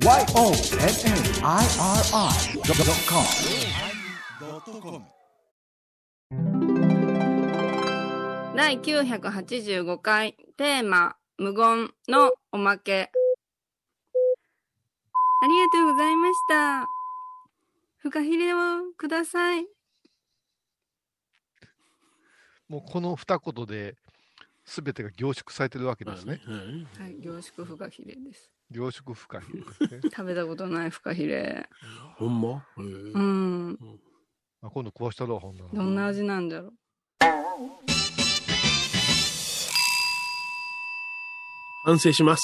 YONNIRI.com 第985回テーマ無言のおまけ。ありがとうございました。フカヒレをください。もうこの二言で、すべてが凝縮されてるわけですね。はいはい。凝縮フカヒレです凝縮不可避ですね。食べたことないフカヒレほんま？へえうんあ今度壊したろう、ほんなら。どんな味なんだろう反省します。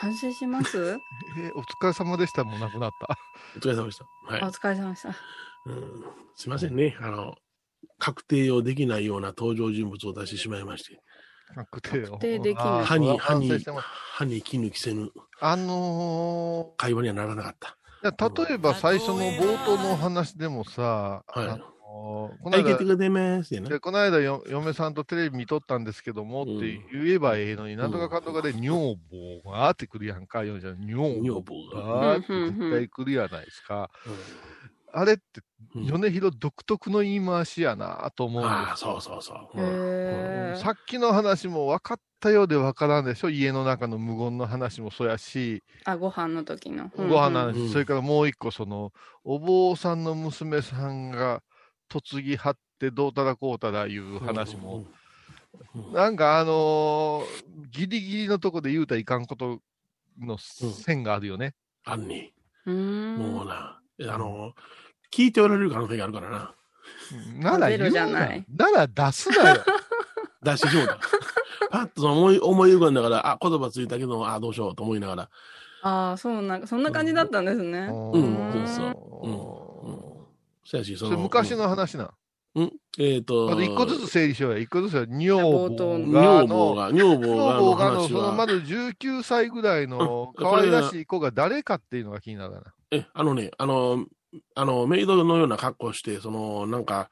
反省します？えお疲れ様でした。もうなくなった。お疲れ様でした。はいお。疲れ様でしたうん、すいませんね。あの、確定をできないような登場人物を出してしまいまして、確定確定できない歯に、歯に歯に絹着せぬあの会話にはならなかった。ー、いや例えば最初の冒頭の話でもさ、はいあのーこのはい、間てくれますよねで。この間よ、嫁さんとテレビ見とったんですけどもって言えばええのに、なんとかかんとかで女房がってくるやんか。女房女房が。がって絶対来るやないですか。あれって、うん。米広独特の言い回しやなと思うんですよ。ああ、そうそうそう。へうん。えさっきの話も分かったようで分からんでしょ？家の中の無言の話もそうやし、あご飯の時の。ご飯の話、うん。それからもう一個、その、お坊さんの娘さんが嫁ぎはってどうたらこうたらいう話も、うん。うんなんかあのーギリギリのとこで言うたらいかんことの線があるよね。あんね。うーんあの、聞いておられる可能性があるからな。なら言うなじゃないなら出すなよ。出してしもうた。パッとその思い、思い浮かんだから、あ、言葉ついたけど、あ、どうしようと思いながら。ああそうなんそんな感じだったんですねうんうんそうそううんうんそやし、その。昔の話な。うん。えっ、と。まず一個ずつ整理しようや。一個ずつや。女房が女房の、が、女房がそのまは、ず19歳ぐらいのうん可愛らしい子が誰かっていうのが気になるな。え、あのね、あの、あの、メイドのような格好をして、その、なんか、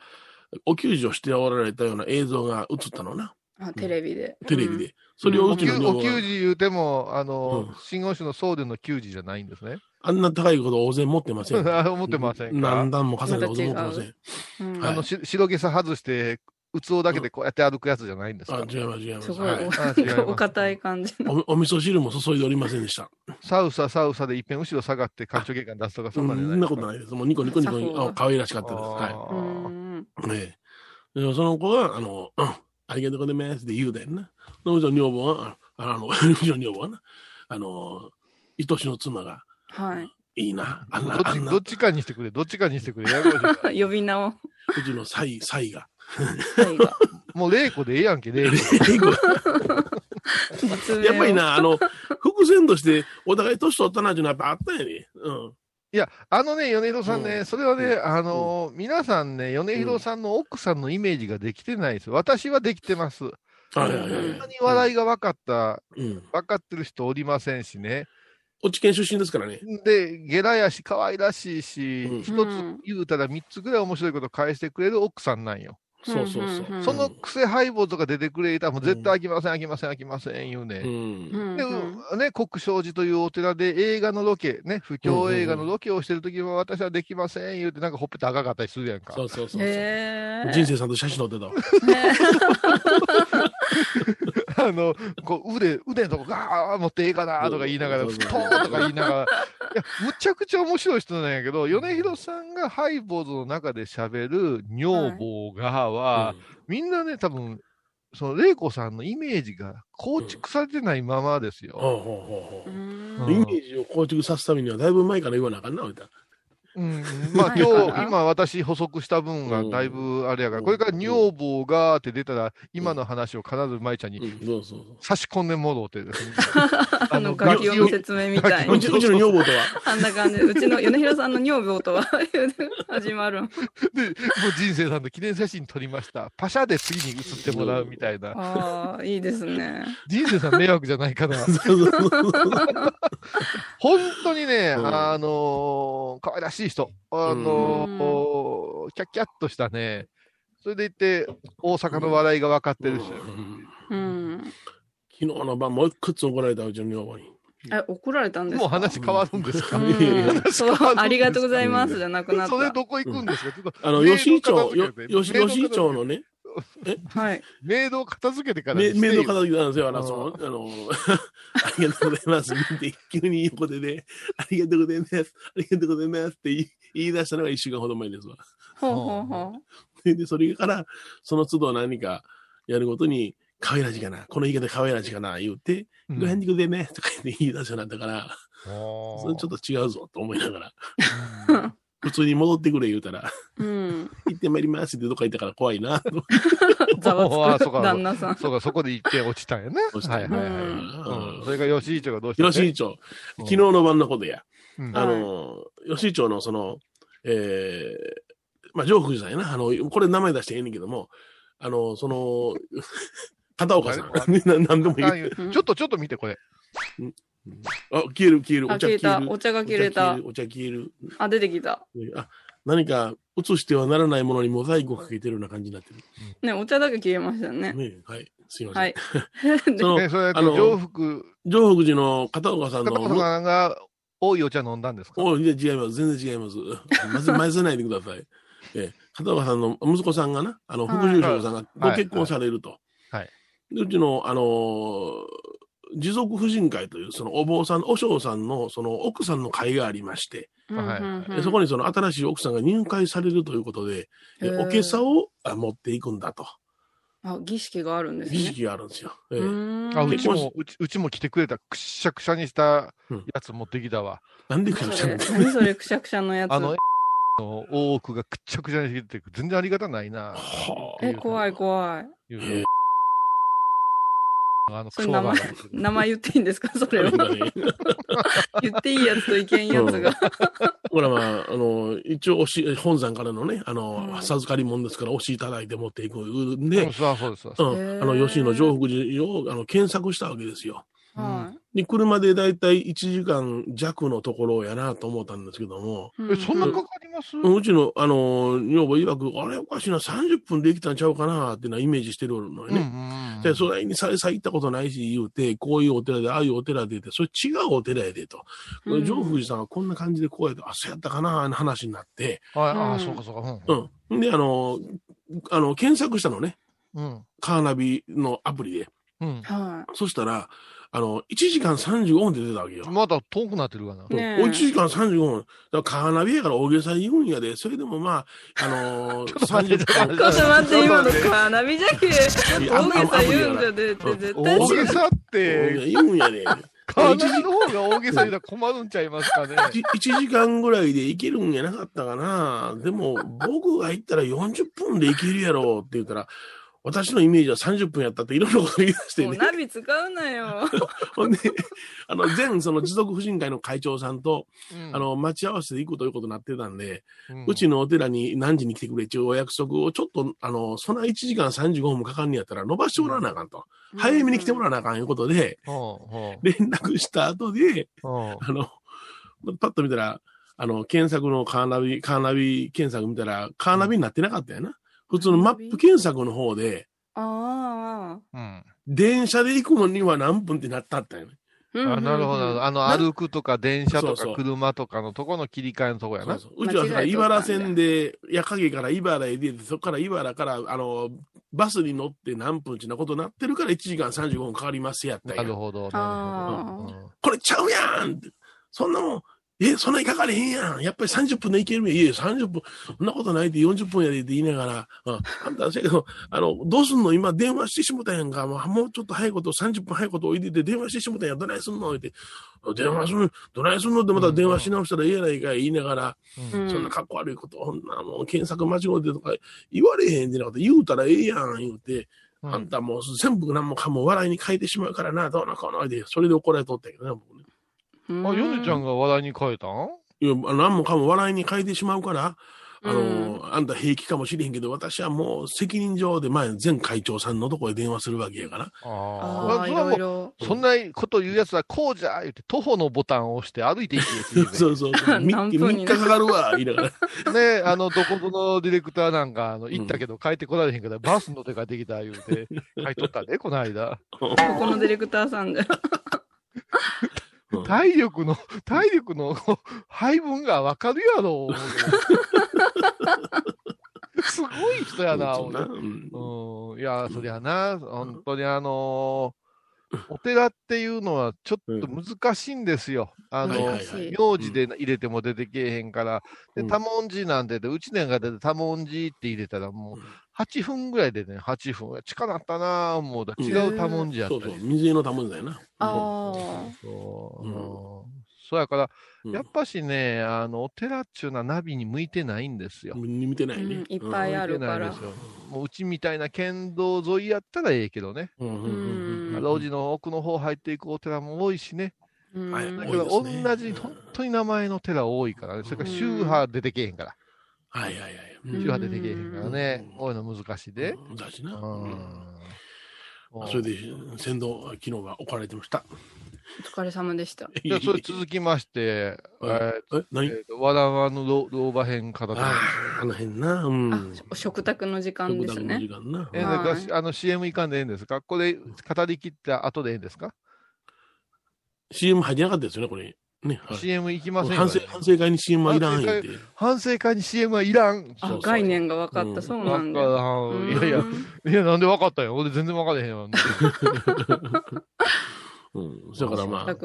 お給仕をしておられたような映像が映ったのな。あテレビでテレビで。それをお給うちのお給仕言うても、あのうん、信号種の送電の給仕じゃないんですね。あんな高いことを大勢持ってません。思ってませんか？何段も重ねたこと持ってません。うんはいあの、し白毛さ外して、器だけでこうやって歩くやつじゃないんですあか、違います、違いますす。ごいはいおお堅い感じのおお味噌汁も注いでおりませんでした。サウササウサでいっぺん後ろ下がって干渉血管出すとか、そそんんなんじゃないですか？なことないです。もうニコニコニコあ可愛らしかったです。あはうーんい。ねえでその子が、あの、うんありがとうございますって言うだよな。そのうちの女房は、ああの、うちの女房はな、あの、愛しの妻が、はいいいな、あんな、どっち、あんな、うどっちかにしてくれ、どっちかにしてくれ。呼び名をちのサイ、サイが。もう玲子でええやんけ、玲子。実名をやっぱりな、あの、伏線として、お互い年取ったなっていうのはやっぱあったんやね。うん。いや、あのね、米広さんね、うんそれはね、あのー皆さんね、米広さんの奥さんのイメージができてないです。私はできてます。はいはいはいうん本当に笑いが分かった、うん。分かってる人おりませんしね。落ち県出身ですからね。で、ゲラやし、可愛らしいし、うん一、つ言うたら三つぐらい面白いこと返してくれる奥さんなんよ。そうそうそう。うんその癖配棒とか出てくれたら、もう絶対飽きません、飽きません、飽きません、言うね。うん。うんで、うんね、国正寺というお寺で映画のロケ、ね、不況映画のロケをしてるときは私はできません、言うて、なんかほっぺた赤かったりするやんか。そうそうそうそう。人生さんと写真撮ってたわ。ねあの、こう腕、腕のとこガー持ってええかなとか言いながら、ふとーとか言いながら、いや、むちゃくちゃ面白い人なんやけど、米広さんがハイボーズの中で喋る女房がは、みんなね、多分、その、玲子さんのイメージが構築されてないままですよ。ほうほうほうほう。うんイメージを構築させるためにはだいぶ前から言わなあかんな、みたいな。うん、まあはい今日、今私補足した分がだいぶあれやから、うんこれから女房がって出たら、今の話を必ず舞ちゃんに差し込んでもろうてですね。あの楽器用の説明みたい。そう。ちうちの女房とは、あんな感じ。でうちの米広さんの女房とは始まる。んで、もう人生さんの記念写真撮りました。パシャで次に写ってもらうみたいな。ああいいですね。人生さん迷惑じゃないかな。本当にね、うん。あのー可愛らしい人。あのーキャッキャッとしたね。それでいて、大阪の笑いが分かってる人よ。うんうん昨日の晩もう一つ怒られたうちの女房に。え、怒られたんですか？もう話変わるんですか、そう、ありがとうございますじゃなくなっそれた。どこ行くんですか、あの、吉井町、吉井町のね、はい。メイドを片付けてからめにしてよ面倒片付けたんですよ。あの、あの、ありがとうございます。急に横でね、ありがとうございます。ありがとうございますって言い出したのが一週間ほど前ですわ。ほうほうほで、でそれから、その都度何かやるごとに、可愛らしいかな、この言い方可愛らしいかな、言うて、うんご返事くでね、とか言って言い出すようになったから、それちょっと違うぞと思いながら、うん普通に戻ってくれ言うたら、う。うん。行ってまいりますってどっか行ったから怖いな、と ざわつく あそうか旦那さん。そうか、そこで一点落ちたんやね。落ちたはいはいはい。うんうんそれが吉井町がどうしたって吉井町、昨日の晩のことや。うんあの、吉井町のその、えー、まあ、上福寺さんやな。あの、これ名前出してええねんけども、あの、その、片岡さん。な何でもいい。ああいうちょっとちょっと見て、これ。あ、消える消える。あ、お茶消えた。お茶が切れた。お茶消える。あ、出てきた。あ、何か映してはならないものにモザイクをかけてるような感じになってる。ね、お茶だけ消えましたね。ねはい。すいません。はい。その、ね、それあの上福、上福寺の片岡さんの、片岡さんが多いお茶飲んだんですか？おいや違います。全然違います。まず、混ぜないでください。ええ、片岡さんの息子さんがな、あの、副住職さんがご結婚されると。はいでうちの、あのー持続婦人会という、そのお坊さん、お嬢さんの、その奥さんの会がありまして、はいそこにその新しい奥さんが入会されるということで、おけさをあ持っていくんだと。あ、儀式があるんですね。儀式があるんですよ。ええうーんあ、うちも、うちうちも来てくれた、くっしゃくしゃにしたやつ持ってきたわ。なんでくしゃくしゃ 何それくしゃくしゃのやつ。あの、の大奥がくっちゃくちゃにしてて、全然ありがたないな。はあえ、怖い怖い。ええあの、名前名前言っていいんですか？それを。なんかね言っていいやつといけんやつが。ほらまあ、あの、一応おし、本山からのね、あの、うん授かり物ですから、押しいただいて持っていくんで、うんそうそう。そううん、あの、吉野上福寺をあの検索したわけですよ。はで、車でだいたい1時間弱のところやなと思ったんですけども、い。え、そんなうかかります？うちの、あの、女房曰く、あれおかしいな、30分できたんちゃうかなっていうのはイメージしてるのようんね。うんで、それにさえさえ行ったことないし、言うて、こういうお寺で、ああいうお寺でって、それ違うお寺やでと。うん上福寺さんはこんな感じでこうやって、あ、そうやったかな、話になって、はい、ああ、うんそうかそうか。うんうん。で、あの、あの、検索したのね。うん。カーナビのアプリで。うん。はそしたら、あの、1時間35分で出たわけよ。まだ遠くなってるかな。い。ねえお1時間35分。だからカーナビやから大げさに言うんやで、それでもまあ、あのー、ちょっと待って30分ちょっと待って、今のカーナビじゃけ。大げさ言うんじゃねえって絶対大げさって、言うんやで。カーナビの方が大げさ言うたら困るんちゃいますかね。1時間ぐらいで行けるんやなかったかな。でも、僕が行ったら40分で行けるやろって言ったら、私のイメージは30分やったっていろんなこと言い出してね。もうナビ使うなよ。ほんで、あの、前、その持続婦人会の会長さんと、うんあ、の、待ち合わせで行くということになってたんで、うんうちのお寺に何時に来てくれっていうお約束をちょっと、あの、そんな1時間35分もかかんねやったら伸ばしてもらわなあかんと。早めに来てもらわなあかんいうことで、ほうほ連絡した後で、あの、パッと見たら、あの、検索のカーナビ、カーナビ検索見たら、カーナビになってなかったよな。普通のマップ検索の方で、あうん電車で行くのには何分ってなったったよね。あ。あなるほど。あの、な歩くとか電車とか車とかのとこの切り替えのとこやな。そうそううちはさ、茨線で、矢影から茨へ出て、そこから茨から、あの、バスに乗って何分ちなことになってるから1時間35分かかりますやったんや。なるほど。なるほど。うんこれちゃうやんってそんなもん、え、そんなにかかれへんやん。やっぱり30分で行けるやん。いやいや、30分、そんなことないって40分やでって言いながら、うん、あんた、せやけど、あの、どうすんの？今電話してしもたやんか。もうもうちょっと早いこと、30分早いことおいでて電話してしもたやん。どないすんの？って。電話する、どないすんの？ってまた電話し直したらええやないかい言いながら、うんうんそんな格好悪いこと、ほんなもう検索間違うてとか言われへんでなこと言うたらええやん言うて、うんあんたもう全部何もかも笑いに変えてしまうからな、どうのこうので、それで怒られとったけどね、僕ね。あ、ヨネちゃんが。が話題に変えたん？いや、何もかも笑いに変えてしまうから、あの、うんあんた平気かもしれへんけど、私はもう責任上で前、前会長さんのとこへ電話するわけやから。あああ、いろいうろ。そんなこと言うやつはこうじゃ言って徒歩のボタンを押して歩いていけってそうそうそう。み何3日かかるわ、言いながら。ね、あの、どこぞのディレクターなんか、あの、行ったけど帰ってこられへんから、バスの手ができた言うて、書いとったで、この間。ここのディレクターさんで。う体力の、体力の 配分がわかるやろ、すごい人やな、俺。うん。うん、いや、そりゃな、本当にあのーお寺っていうのはちょっと難しいんですよ。あの、はいはいはい。名字で入れても出てけえへんから、で、うん。多文字なんてで、うちねんが出て多文字って入れたらもううん8分ぐらいでね、8分。近なったなぁ、もうだ違う多文字やったりそうそう、水色の玉だよな。あそうそうやから、うんやっぱしね、あの、お寺っちゅうのはナビに向いてないんですよ。見てないねうん。いっぱいあるから向いてないんですよもううちみたいな県道沿いやったらええけどね。うんうんうんうん路地の奥の方入っていくお寺も多いしね。だけど、多いですね同じ、本当に名前の寺多いからね。それから宗派出てけえへんから。はいはいはい。うん宗派出てけえへんからね。うんこういうの難しいで。うんだしな。うんうんそれで、先導、昨日は置かれてました。お疲れ様でした。じゃあ、それ続きまして、うんええ、何？わらわの老老婆編からでああ、あの辺な。うん。あ、食卓の時間ですね。食卓の時間な。えあの CM いかんでええんですか？これ語り切った後でええんですか、CM 入ってなかったですよね、これ。ね。はい ?CM いきませんよ、反ね省反省会に CM はいらん言って。反省会に CM はいらん。あそうそう概念が分かった、うんそうなんだ。いやいや、いや、なんで分かったんや俺全然分からへんわ。うん。だからまあ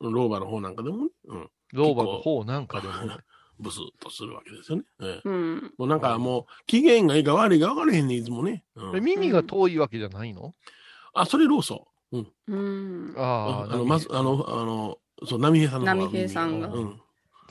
老婆の方なんかでもね、うん。老婆の方なんかでもね。ブスッとするわけですよね。ええうん。もうなんかもう、機嫌がいいか悪いか分からへんね、いつもね。うん耳が遠いわけじゃないの、あ、それローソン。うん。ああ、あの、まず、あの、あの、そう、波平さんの方波平さんがうん。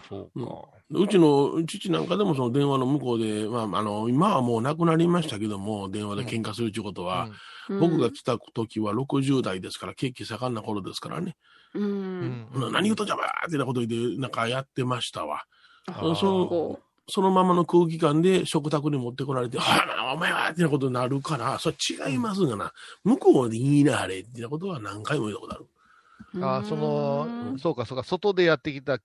そうか。うちの父なんかでもその電話の向こうで、まあ、あの、今はもう亡くなりましたけども、電話で喧嘩するということは、僕が来た時は60代ですから、景気盛んな頃ですからね。う。うんん。何言うとんじゃばーってなこと言って、なんかやってましたわ。そうこそのままの空気感で食卓に持ってこられて、はあ、お前はってなことになるから、それ違いますがな、向こうで言いなはれってなことは何回も言ったことある。うあーそのうん、そうか、そうか、外でやってきた、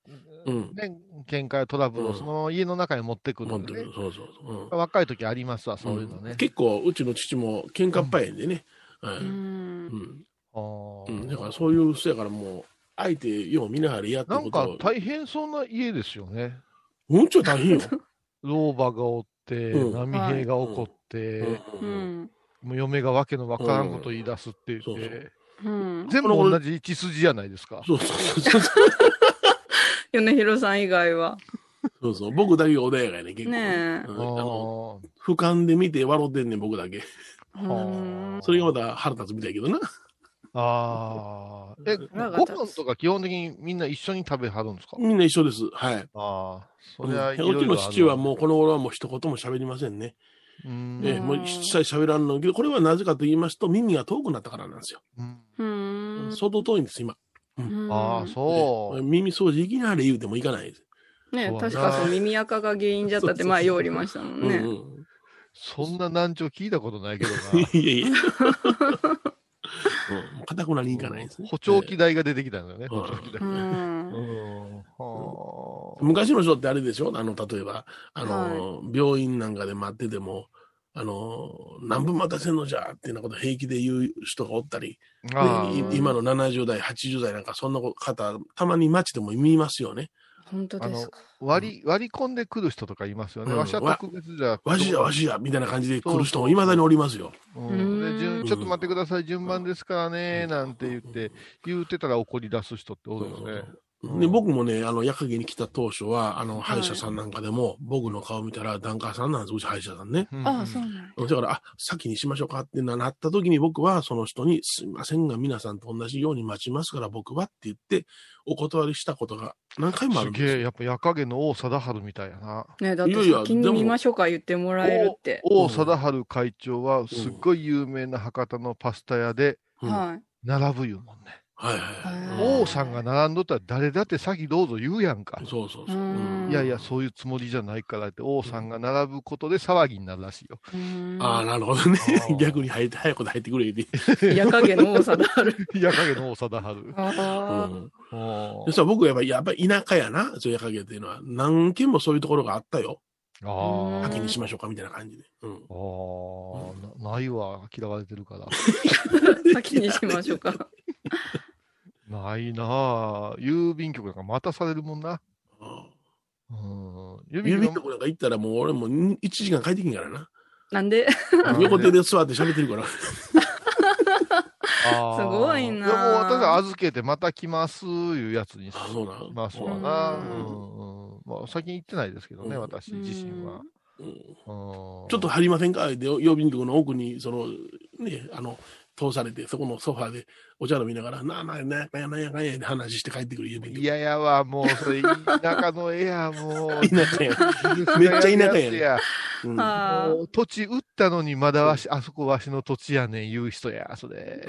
うん。ね、喧嘩やトラブルをうん。その家の中に持ってくるのね。本当に。そうそうそう。うん。若い時ありますわ、そういうのね。結構、うちの父も喧嘩っぱいでね。はい。うん。うん。だからそういう人やからもう、相手よう見ながらやってなんか大変そうな家ですよね。うんちょ大変よ。老婆がおって、うん。波平が起こって、うん。ううん。ん。もう嫁がわけのわからんこと言い出すって言って、そ全部同じ血筋じゃないですか。そうそうそうそう。米広さん以外は。そうそう。僕だけが穏やかやね、結構。ねえうんああのー俯瞰で見て笑ってんねん、僕だけ。うんそれがまた腹立つみたいやけどな。あー。え、ご飯とか基本的にみんな一緒に食べはるんですか？みんな一緒です。はい。ああ、そうんりゃいろいろうちの父はもうこの頃はもう一言も喋りませんね。う、うんええもう一切喋らんのけど、これはなぜかと言いますと、耳が遠くなったからなんですよ。うんうん。相当遠いんです、今。ああ、そう。耳掃除いきなり言うてもいかないです。ね確かそう耳垢が原因じゃったって 前ようおりましたもんね。うんうんそんな難聴聞いたことないけど いやいや。うん、硬くなりにいかないですな。ね。補聴器代が出てきたん。だよね、昔の人ってあれでしょ？あの、例えば、あの、は病院なんかで待ってても、あの、何分待たせんのじゃっていうようなこと平気で言う人がおったり、今の70代、80代なんかそんな方、たまに街でも見ますよね。本当ですか？あ割り、割り込んでくる人とかいますよね。うんわしは特別じゃ。わしやわしや、みたいな感じで来る人も未だにおりますよ。うんうんで順ちょっと待ってください、順番ですからね、なんて言って、言うてたら怒り出す人っておるよね。で、僕もね、あの、夜影に来た当初は、あの、歯医者さんなんかでも、僕の顔見たら、檀家さんなんです、うち歯医者さんね。うんああ、そうなんやだから、あ、先にしましょうかってななった時に僕はその人に、すいませんが皆さんと同じように待ちますから僕はって言って、お断りしたことが何回もあるんですすげえ、よ。やっぱ夜影の王貞治みたいやな。ねだって先に見ましょうか言ってもらえるって。王貞治会長は、すっごい有名な博多のパスタ屋でうんはい。並ぶいうもんね。はいはいへはい。王さんが並んどったら誰だって先どうぞ言うやんか。そうそうそう。うんいやいや、そういうつもりじゃないからって、王さんが並ぶことで騒ぎになるらしいよ。うんああ、なるほどね。逆に入って、早く入ってくれって。夜影の多さである。夜影の王貞治。あうんおでさ、僕はやっぱり、やっぱり田舎やな、そういう夜影っていうのは。何件もそういうところがあったよ。あ先にしましょうかみたいな感じで。うん。あーなないわ、嫌われてるから。あ、先にしましょうか。ないなぁ。郵便局なんか待たされるもんな。うんうん。郵便局局なんか行ったらもう俺も1時間帰ってきんからな。なんで？の横手で座って喋ってるから。すごいなぁでも私は預けてまた来ますいうやつにあそうなんますわな。ううんんうん。まあ、先に行ってないですけどね、うん私自身は。うんうんちょっと入りませんか？で、郵便局の奥に、その、ね、あの、通されて、そこのソファーでお茶飲みながら、なあなあ、なんやかんやなんやかんやで話して帰ってくる郵便局。いややわ、もう、それ、田舎の絵や、もう。田舎や。めっちゃ田舎やねや。うんあもう土地売ったのにまだわし、あそこわしの土地やねん言う人や、それ。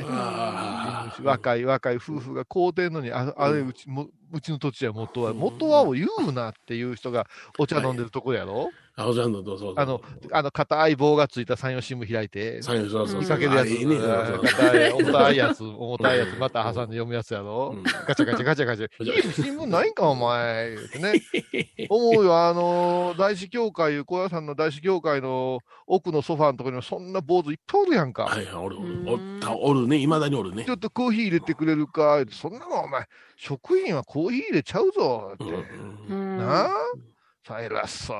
若い若い夫婦が買うてんのに、ああれうちも、うちの土地や元は、うん元はを言うなっていう人がお茶飲んでるとこやろ、あ、おちゃんのと、そう。あの、あの、硬い棒がついた山陽新聞開いて、そうそうそう。見見かけるやつ、あいいね。硬い、重たいやつ、重たいやつ、また挟んで読むやつやろ、うんガチャガチャガチャガチャ。新聞ないんか、お前。ね。思うよ、あの、大師協会、小屋さんの大師協会の奥のソファーのところにもそんな坊主いっぱいおるやんか。はいはい、おるおおったおるね。いまだにおるねち。ょっとコーヒー入れてくれるかそんなのお前、職員はコーヒー入れちゃうぞって。うんなあさえらっさ、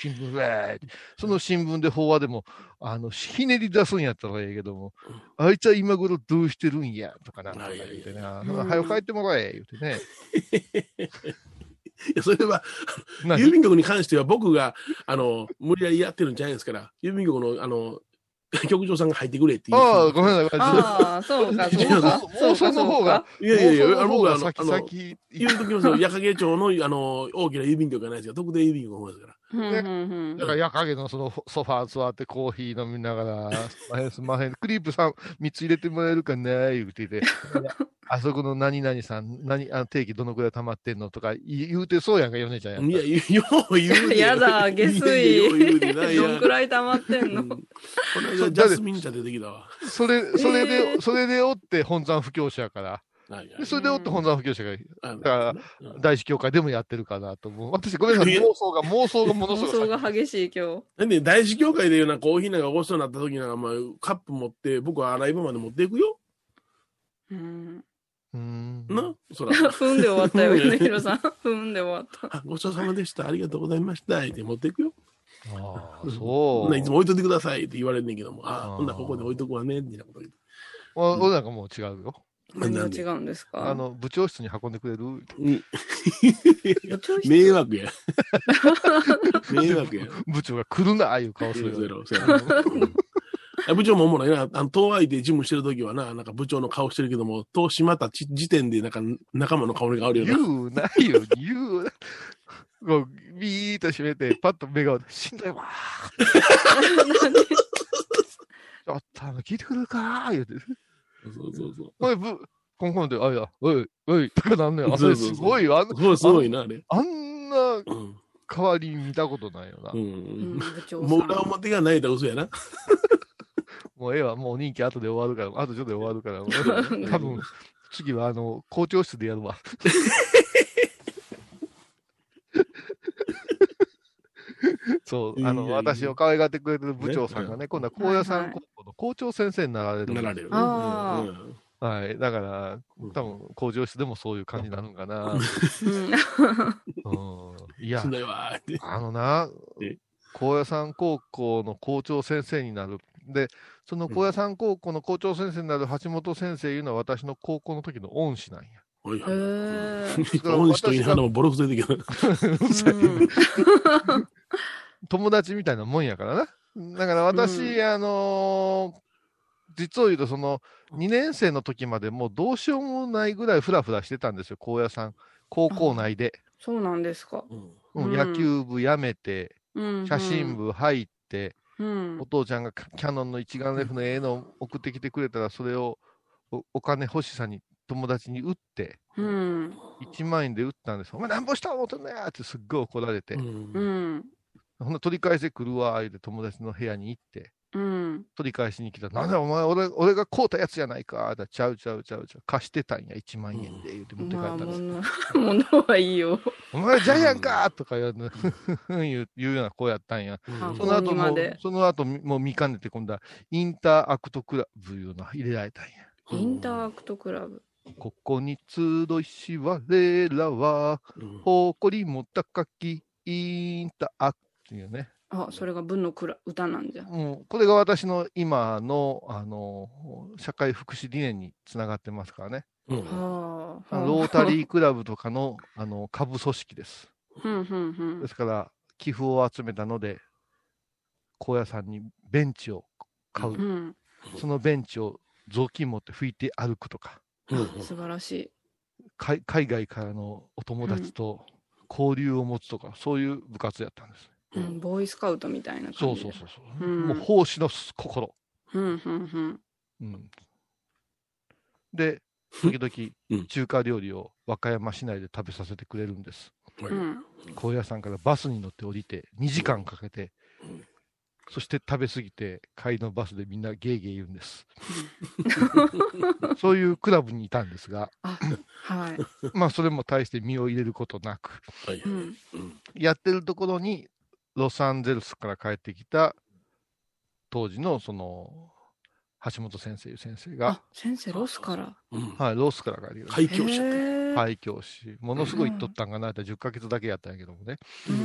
新聞で、その新聞で法話でも、あの、ひねり出すんやったらええけども、あいつは今頃どうしてるんや、とかなんとか言うてな、はよ帰ってもらえ、言うてね。いや、それは、何？郵便局に関しては僕が、あの、無理やりやってるんじゃないですから、郵便局の、あの、局長さんが入ってくれっていう。ああ、ごめんなさい。ああ、そうか、そうか。妄想の方が、いやいやいや、あの僕はあの、先あの先言うときますよ、矢掛町の、あの、大きな郵便局がないですが、特定郵便局の方ですから。うんうんうん。だから、夜影のそのソファー座ってコーヒー飲みながら、すんまへんすん まへん、クリープさん3つ入れてもらえるかな言うてて、あそこの何々さん、何、あの定期どのくらい溜まってんのとか言言うてそうやんか、ヨネちゃんやいや、よう言うで。やだ下水。どんくらい溜まってんの？うん。この間、ジャスミン茶出てきたわ。それ、それで、えーそれでおって本山布教師やから、でそれでおって本山布教師があだからうん大師教会でもやってるかなと思う。私、ごめんなさい、妄想が、妄想がものす妄ごい。想が激しい今日。なんで、大師協会でいうな、コーヒーなんかごちそうになった時なんか、まあ、カップ持って、僕は洗い場まで持っていくよ。うん。うーん。な、そら。踏んで終わったよ、米広さん。踏んで終わった。あごちそうさまでした。ありがとうございました。って持っていくよ。ああ、ほそう。んないつも置いといてくださいって言われんねんけども、ああーほんならここで置いとくわね、みたいなこと言って。お俺なんかもう違うよ。何が違うんですか？あの、部長室に運んでくれる？うん 部長室？迷惑や。迷惑や。部長が来るな、ああいう顔するよ。ゼロゼロ あ部長もおもろいな。あの、東愛で事務してるときはな、なんか部長の顔してるけども、戸閉まったち時点で、なんか仲間の顔に変わるよな。言うないよ、言うな。こう、ビーッと閉めて、パッと目がしんどいわー。ちょっと、あの、聞いてくれるかー言うて。そうそうそう。おい、ぶ、コンコンで、あいや、おい、おい、とかなんねん。あれすごいよ。あんすごい、すごいな、あれ。あんなうん。変わり見たことないよな。ううんもう裏表がないと嘘やな。もうええわ、もう人気後で終わるから、あとちょっとで終わるから、多分、次はあの、校長室でやるわ。そう、あの、私を可愛がってくれてる部長さんがねね、今度は高野山高校の校長先生になられる。なられる。はい。だから、うん多分、校長室でもそういう感じになるんかな。うんうん。いや。あのなえ、高野山高校の校長先生になる。で、その高野山高校の校長先生になる橋本先生いうのは私の高校の時の恩師なんや。はいはい。へー恩師と言いながらもボロクソ出てきた。うん友達みたいなもんやからな。だから私、うあのー実を言うと、その、2年生の時までもうどうしようもないぐらいフラフラしてたんですよ、高野山。高校内で。そうなんですか。うん野球部辞めて、うん写真。部入って、うんお。父ちゃんがキャノンの一眼レフの絵の送ってきてくれたら、それをおお金欲しさに友達に売って、うん。1万円で売ったんですよ。お前なんぼした思ってんのやってすっごい怒られて。うんうん。ほんな取り返せ来るわ、言うて友達の部屋に行って、うん。取り返しに来たら、なんだお前、俺俺が買うたやつやないか、だちゃうちゃうちゃうちゃう、貸してたんや、1万円で、言うて持って帰まあ、ったんです。物物はいいよ。お前ジャイアンかとか言うの言う言うような子やったんや。うんその後もその後もう見かねて、今度はインターアクトクラブいうの入れられたんや。インターアクトクラブ。ここに集いし我らは、うん誇りも高きインタアクっていうね。あ、それが文のくら歌なんじゃ。もうこれが私の今のあの社会福祉理念につながってますからね。うんロータリークラブとかのあの下部組織です。うんうんうんで。すから、寄付を集めたので、高野山にベンチを買う。うん。そのベンチを雑巾持って拭いて歩くとか、うん素晴らしい。海海外からのお友達と交流を持つとか、そういう部活やったんです。うん、ボーイスカウトみたいなそう感じで。そうそうそう。うんもう奉仕の心。うんうんうん。うん、で、時うん々中華料理を和歌山市内で食べさせてくれるんです。はいうん。高野山からバスに乗って降りて、2時間かけて、うんそして食べ過ぎて、帰りのバスでみんなゲーゲー言うんです。そういうクラブにいたんですが、あ、はい。まあそれも大して身を入れることなく、はいやってるところにロサンゼルスから帰ってきた当時のその橋本先生いう先生があ、、先生ロスから？うんはい、ロスから帰ってきた。廃教者っ廃教師、ものすごい言っとったんかなって10ヶ月だけやったんやけどもね。う。うん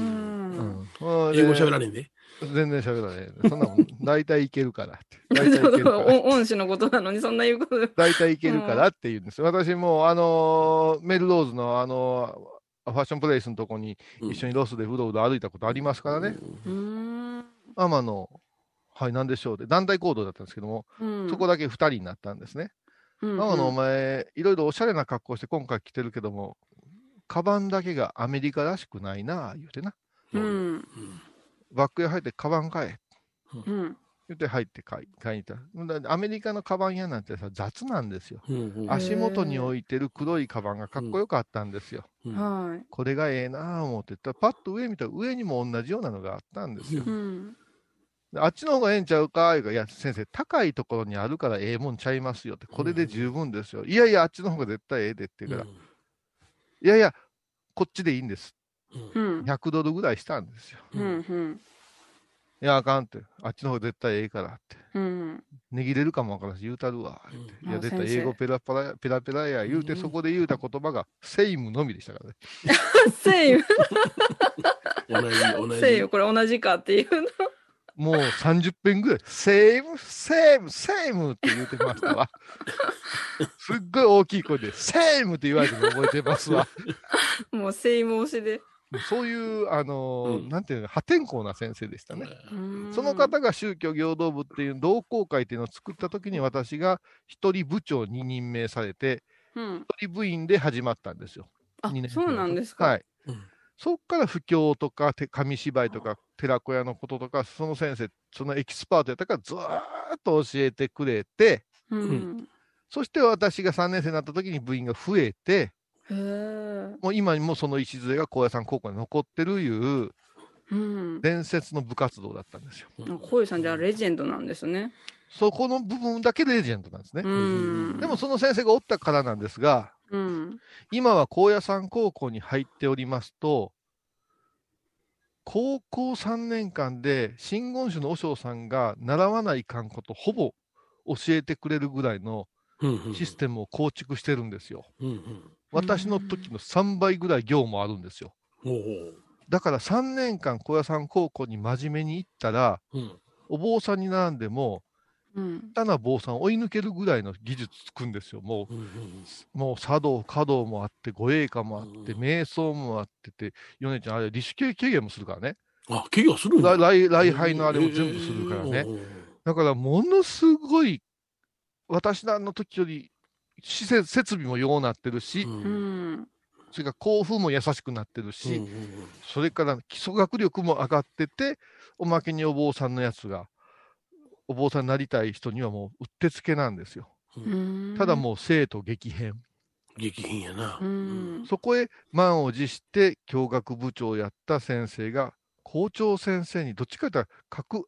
ん。英語喋らられんで？全然喋らない。そんなもん、大体いけるからって。大体いけるか恩師のことなのにそんな言うこと。大体いけるからって言うんです。私も、あのーメルローズの、あのーファッションプレイスのとこに一緒にロスでうろうろ歩いたことありますからね。うーん。天野、はい、なんでしょうで、団体行動だったんですけども、うんそこだけ2人になったんですね。うん天野、お前、いろいろおしゃれな格好して今回来てるけども、カバンだけがアメリカらしくないな、言うてな。ううんん。バッグ屋入ってカバン買え。うん。言って入って買い買いに行った。だアメリカのカバン屋なんてさ、雑なんですよ。うんうん足元に置いてる黒いカバンがかっこよかったんですよ。うんはい。これがええなぁ思ってたら、パッと上見たら上にも同じようなのがあったんですよ。うん。であっちの方がええんちゃうか言うからいや、先生、高いところにあるからええもんちゃいますよって、これで十分ですよ。いやいや、あっちの方が絶対ええでって言うから、いやいや、こっちでいいんです。うん。100ドルぐらいしたんですよ。うん。うん。いや、あかんって、あっちの方が絶対ええからって。うん。値切れるかもわからんし、言うたるわ。うんいや、絶対英語ペラペラペラペラや言うて、うんそこで言うた言葉が、セイムのみでしたからね。せいよ。同じ、同じ。せいよ。これ同じかっていうの。もう30分ぐらい、セイム、セイム、セイムって言うてましたわ。すっごい大きい声で、セイムって言われても覚えてますわ。もうせい申しで。そういう、あのーうんなんていうの、破天荒な先生でしたね。うんその方が宗教行動部っていう同好会っていうのを作った時に私が一人部長に任命されて、うん。一人部員で始まったんですよ。あそうなんですか。はい。うんそっから布教とかて紙芝居とか寺子屋のこととか、その先生、そのエキスパートやったからずーっと教えてくれて、うん。そして私が3年生になった時に部員が増えて。もう今にもその礎が高野山高校に残ってるいううん。伝説の部活動だったんですよ。こういうさんじゃあレジェンドなんですね。そこの部分だけレジェンドなんですね。うん。でもその先生がおったからなんですが、うん。今は高野山高校に入っておりますと、高校3年間で真言宗の和尚さんが習わないかんことほぼ教えてくれるぐらいのシステムを構築してるんですよ。ム。うんうん私の時の3倍ぐらい業務あるんですよ。おうだから3年間高野山高校に真面目に行ったら、おううんお坊さんに並んでも、うん。下手な坊さんを追い抜けるぐらいの技術つくんですよ。もううんうんもう茶道、華道もあって、護衛歌もあって、うん瞑想もあってて、米ちゃん、あれ、利子系経営もするからね。あ、怪我するんだ。来来礼拝のあれも全部するからね。ね。だから、ものすごい、私らの時より、施設設備もようなってるし、ううんん。それから交付も優しくなってるし、うんそれから基礎学力も上がってて、おまけにお坊さんのやつが、お坊さんになりたい人にはもううってつけなんですよ。うん。ただもう生徒激変。激変やな。うん。そこへ満を持して教学部長をやった先生が校長先生にどっちかというと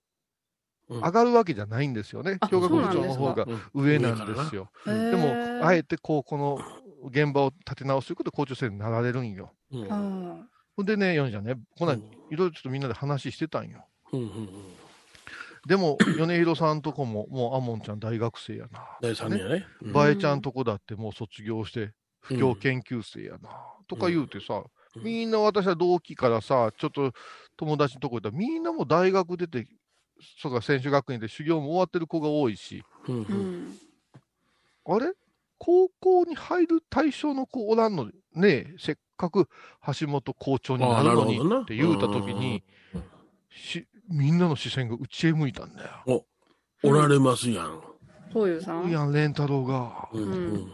上がるわけじゃないんですよね。あ教学部長の方がうん上なんですよ。でも、あえてこう、この現場を立て直すということで校長先生になられるんよ。ほんでね、ヨネちゃんね、こんないろいろちょっとみんなで話してたんよ。でも、米広さんとこも、もうアモンちゃん大学生やな。第3年やね。うんバエちゃんとこだってもう卒業して、不況研究生やな。とか言うてさ、うんみんな私は同期からさ、ちょっと友達のとこ行ったら、みんなもう大学出て、そうか、選手学園で修行も終わってる子が多いし、うん。あれ？高校に入る対象の子おらんのね？え、せっかく橋本校長になるのにって言うたときにしみんなの視線がうちへ向いたんだよ。おられますやん。こういうさん。いやん、蓮太郎が。うんうん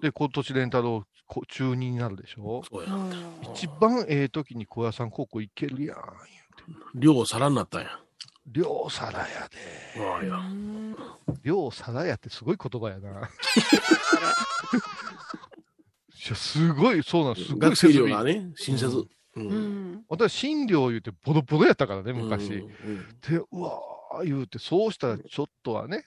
で、今年蓮太郎、こ中2になるでしょ？そうや。うん一番ええ時に小屋さん高校行けるやん。量皿になったんや。両皿やで。両皿やってすごい言葉やな。すごい、そうなん、すごい学生設備。寮がね、親切。ううんん。私、診療言うてボロボロやったからね、昔。うんで、うわー言うて、そうしたらちょっとはね、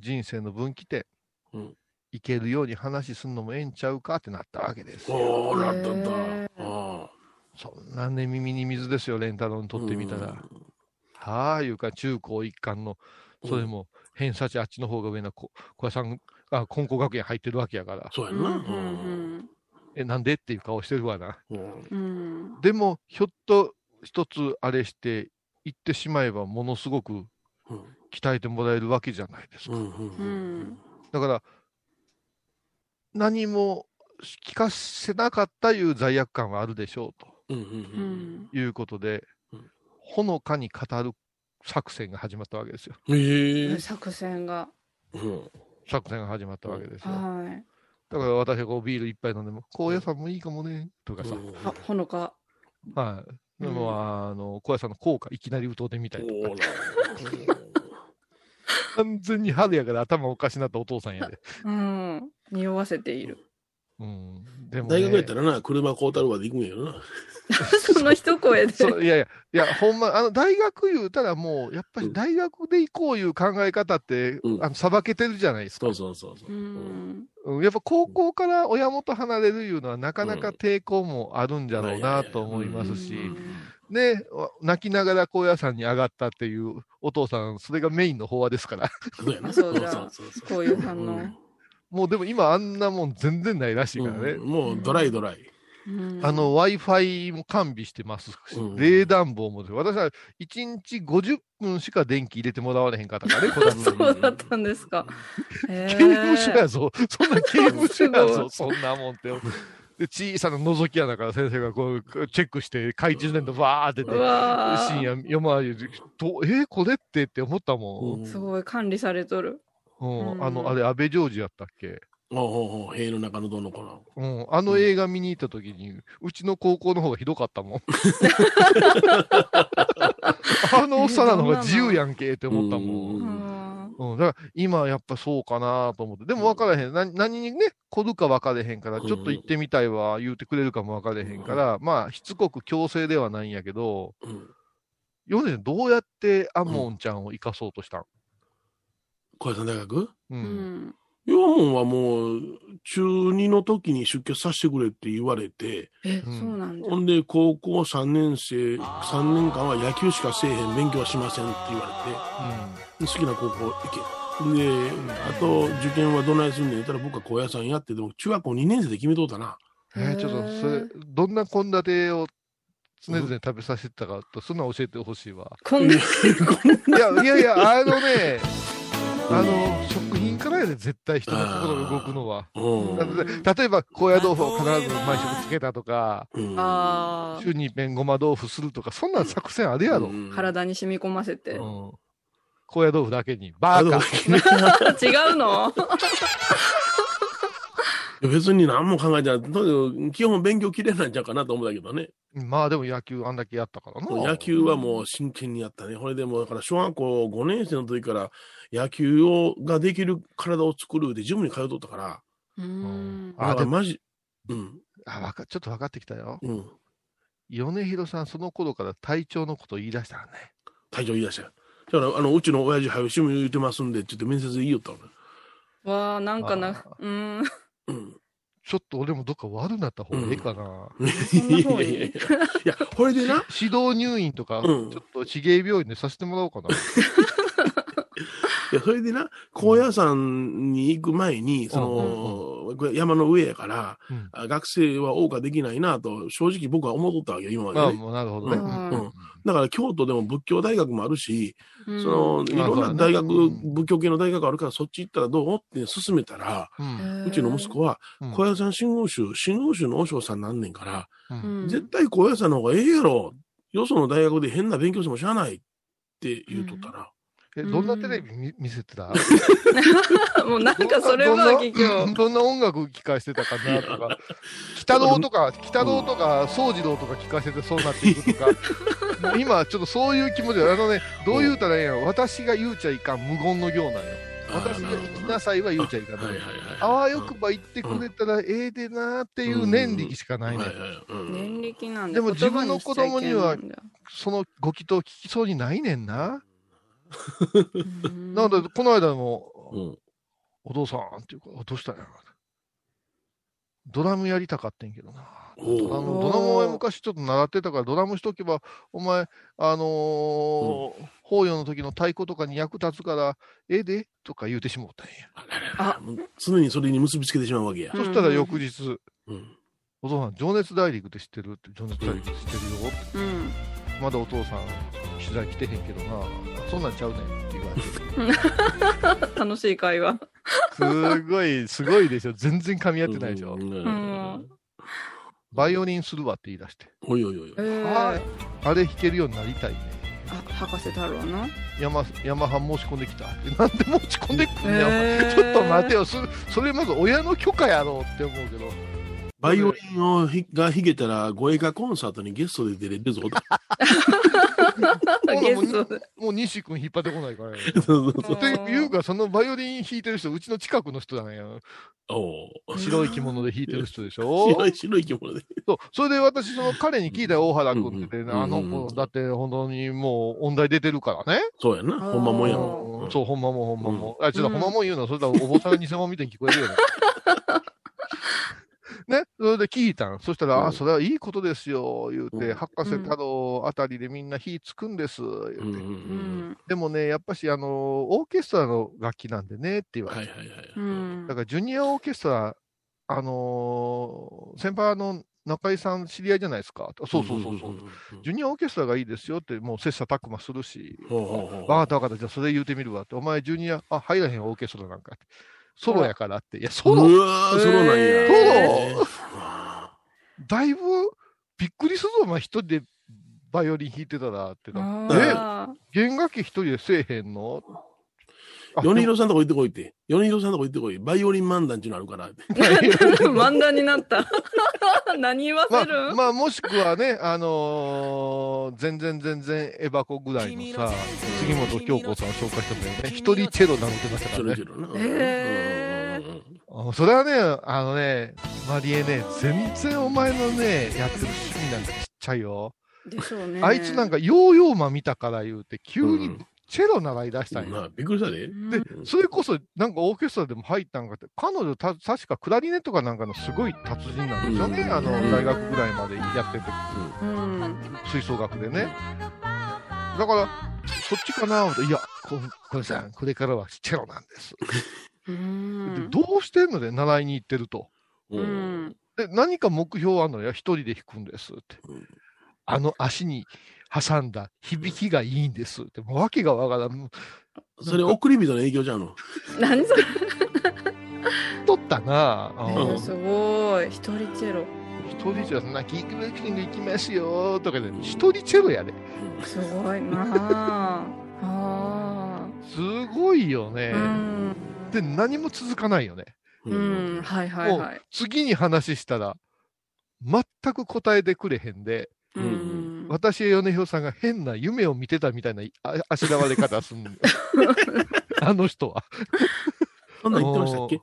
人生の分岐点、うんいけるように話すんのもええんちゃうかってなったわけですよ。おお、なったんだそんなね、耳に水ですよ、レンタロにあとってみたら。はあ、いうか、中高一貫の、それも偏差値あっちの方が上の子、小屋さんが金光学園入ってるわけやから、うん。そうやな。うん。え、なんでっていう顔してるわな。うんうん。でも、ひょっと一つあれして、行ってしまえば、ものすごくうん鍛えてもらえるわけじゃないですか。うんうん。だから、何も聞かせなかったいう罪悪感はあるでしょううんううんん。ということでうん、ほのかに語る作戦が始まったわけですよ。え。作戦が。作戦が始まったわけですよ。はい。だから私がこうビール一杯飲んでも、高野山もいいかもね、とかさ。あ、ほのか。はい。でうんも、あの、高野山の効果いきなり歌うてみたいとか。完全に春やから頭おかしなったお父さんやで。うん。匂わせている。うん。でも、ね、大学やったらな、車買うたるまで行くんやけどな。その一声で。いやいや、いや、ほんま、あの、大学言うたらもう、やっぱり大学で行こういう考え方って、うんあの、さばけてるじゃないですか。そうそうそうそうう。ん。うんやっぱ高校から親元離れるいうのはなかなか抵抗もあるんじゃろうなと思いますし、で、泣きながら高野山に上がったっていうお父さん、それがメインの法話ですから。そうやな。そうそうそうこういう反応。もうでも今あんなもん全然ないらしいからね。うんもうドライドライ。うんあの、Wi-Fi も完備してますし、うん冷暖房も私は1日50分しか電気入れてもらわれへんかったからね、こだそうだったんですか。へ刑務所やーぞ。そんな刑務所やぞ、すそんなもんって。で、小さな覗き穴から先生がこう、チェックして、懐中電灯バーってて、わ深夜夜回りで、どえーこれってって思ったもん。ーすごい管理されとる。うんうんあの、あれ、安倍ジョージやったっけ？おうおう塀の中のどの子な。うん、あの映画見に行った時に、うちの高校の方がひどかったもん。あのおっさんらの方が自由やんけって思ったもん。ううんだから今やっぱそうかなと思って。でも分からへん。な何にね、来るか分かれへんから、うんちょっと行ってみたいわ、言うてくれるかも分かれへんから、まあ、しつこく強制ではないんやけど、うんヨネどうやってアモンちゃんを生かそうとしたん？小屋さん大学？う。うんん。ヨモンはもう、中2の時に出家させてくれって言われて、え、うんそうなんだほ。んで、高校3年生、3年間は野球しかせえへん、勉強はしませんって言われて、好きな高校行け。で、あと、受験はどないすんねん言ったら、僕は高野山やって、でも中学校2年生で決めとったな。うん。えーちょっと、それ、どんな献立を常々食べさせてたかと、そんなん教えてほしいわ。こんな、いや、いやいや、あのね、あの、食品からやで、絶対人の心が動くのは。うんなので例えば、高野豆腐を必ず毎食つけたとか、うんあ週に一遍ごま豆腐するとか、そんなん作戦あるやろ。うんあ、体に染み込ませてう。ん。高野豆腐だけに。バーカ。違うの？別に何も考えてない。とにかく基本勉強嫌いなんちゃうかなと思うんだけどね。まあでも野球あんだけやったからな。野球はもう真剣にやったね。これでもうだから小学校5年生の時から野球をができる体を作るでジムに通っとったから。うん。あでもマジ。うん。あわかちょっと分かってきたよ。うん。米広さん、その頃から体調のこと言い出したらね。体調言い出したよ。だから、あの、うちの親父、はよ、趣味言うてますんで、って言って面接で言いよったの。わあ、なんかなあ、うん。うん。ちょっと俺もどっか悪なった方がいいかな。いやいやいやいや、これでな、指導入院とか、うんちょっと市芸病院でさせてもらおうかな。いや、それでな、高野山に行く前に、その、山の上やから、うん。あ学生は謳歌できないなと、正直僕は思っとったわけよ、今ままあ、でね。もうなるほどね。ううん。んうん。だから京都でも仏教大学もあるし、うん。その、いまあろんな大学、うん。仏教系の大学あるから、そっち行ったらどう？って勧めたら、うちの息子は、うん。高野山信号宗、信号宗の和尚さんなんねんから、絶対高野山の方がええやろ。よその大学で変な勉強してもしゃあないって言うとったら、え、どんなテレビ見見せてた？もうなんかそれは聞どんなく。どんな音楽聴かせてたかなとか、北堂とか、北堂とか、宗次郎とか聴かせてそうなっていくとか、もう今、ちょっとそういう気持ちで、あのね、どう言うたらええんやろ、私が言うちゃいかん無言の行なんよ。私が行きなさいは言うちゃいかんのはい。あわよくば言ってくれたらええでなーっていう念力しかないね念力なんだ。でも自分の子供にはそのご祈祷聞きそうにないねんな。うんなので、この間も、うん。お父さんっていうか、どうしたんやろドラムやりたかってんけどな。ドラムドラムを昔ちょっと習ってたから、ドラムしとけば、お前、あのー法要の時の太鼓とかに役立つから、ええで？とか言うてしもうたんや。あ常にそれに結びつけてしまうわけや。うんそしたら翌日、うん。お父さん、情熱大陸って知ってる？って、情熱大陸って知って。るよ。うん。まだお父さん、取材来てへんけどな。そんなんちゃうねんって言われて。楽しい会話。すごい、すごいでしょ。全然噛み合ってないでしょ。うんうんバイオリンするわって言い出して。おいおいおいえ。ー、はいあれ弾けるようになりたいね。あ、博士太郎の？ヤマ、ヤマハ申し込んできたって。なんで申し込んでくんねん、お前えーちょっと待てよ。そそれまず親の許可やろうって思うけど。バイオリンをひが弾けたら、語彙歌コンサートにゲストで出れるぞ。ゲストで。もう西君引っ張ってこないからね。そうそうそうっていうか、そのバイオリン弾いてる人、うちの近くの人なんや。おう白い着物で弾いてる人でしょ？白い白い着物で。そう。それで私、その彼に聞いたよ、大原君ってね、あの子、だって本当にもう音大出てるからね。そうやな。ほんまもんやもん。うんそう、ほんまもんほんまもん。あ、ちょっとほんまもん言うの、それとお坊さんが偽物みたいに聞こえるよね。ね、それで聞いたん。そしたら、うんあ、それはいいことですよ、言うて、うん博士太郎あたりでみんな火つくんです、言うて。うんうんううんん。でもね、やっぱし、あの、オーケストラの楽器なんでね、って言われて。はいはいはい。うんだから、ジュニアオーケストラ、あのー先輩の中井さん知り合いじゃないですか。そうそうそうそう。ジュニアオーケストラがいいですよって、もう切磋琢磨するし。わかったわかった、じゃあそれ言うてみるわって。お前、ジュニア、あ、入らへんオーケストラなんかって。ソロやからって。いや、ソロうわー、そうなんや。ソロロだいぶびっくりするぞ、お前、一人でバイオリン弾いてたらってな。あ弦楽器一人でせえへんの？あ米広さんとこ行ってこいって。米広さんとこ行ってこい。バイオリン漫談っていうのあるから 漫談になった。何言わませる、あ、まあ、もしくはね、あのー全然全然エバコぐらいのさ、杉本京子さんを紹介してもね、一人チェロ名乗ってましたからねそれはね、あのね、マリエね、全然お前のね、やってる趣味なんかちっちゃいよ。でしょうね。あいつなんかヨーヨーマ見たから言うて、急にうんチェロ習い出したんよ。なびっくりしたで。うん、で、それこそなんかオーケストラでも入ったんかって、彼女た確かクラリネットかなんかのすごい達人なんですよね。うんあの、うん大学ぐらいまでやってて、うん。吹奏楽でね。だから、そっちかな思っていや、ここれさん、これからはチェロなんです。どうしてんので、習いに行ってると。で、何か目標あんのよ。一人で弾くんですって。うんあの足に挟んだ響きがいいんですって。もう訳がわからん。それ、送り人の影響じゃんの？何それ、取ったなすごい。一人チェロ。一人チェロ、な、キックボクシング行きますよとかで、一人チェロやで。すごいな あ。あすごいよあ。ねう。ん。で、何も続かないよね。うん。はいはいもうはい。次に話したら、全く答えてくれへんで、ううんん。私や米広さんが変な夢を見てたみたいなああしらわれ方すんのよ あの人は。そんなん言ってましたっけ？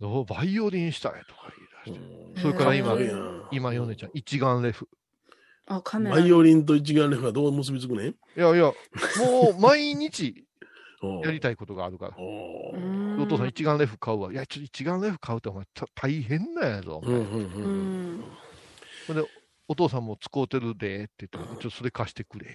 おバイオリンしたいとか言い出して。それからら今今、ヨネちゃん、一眼レフ。あ、カメラ。バイオリンと一眼レフがどう結びつくねん？いやいや、もう毎日やりたいことがあるから。お父さん一眼レフ買うわ。いや、ちょっと一眼レフ買うってお前た大変なんやぞ。お前うんうんううんん。ほんで、お父さんも使うてるでって言って、ちょっとそれ貸してくれ。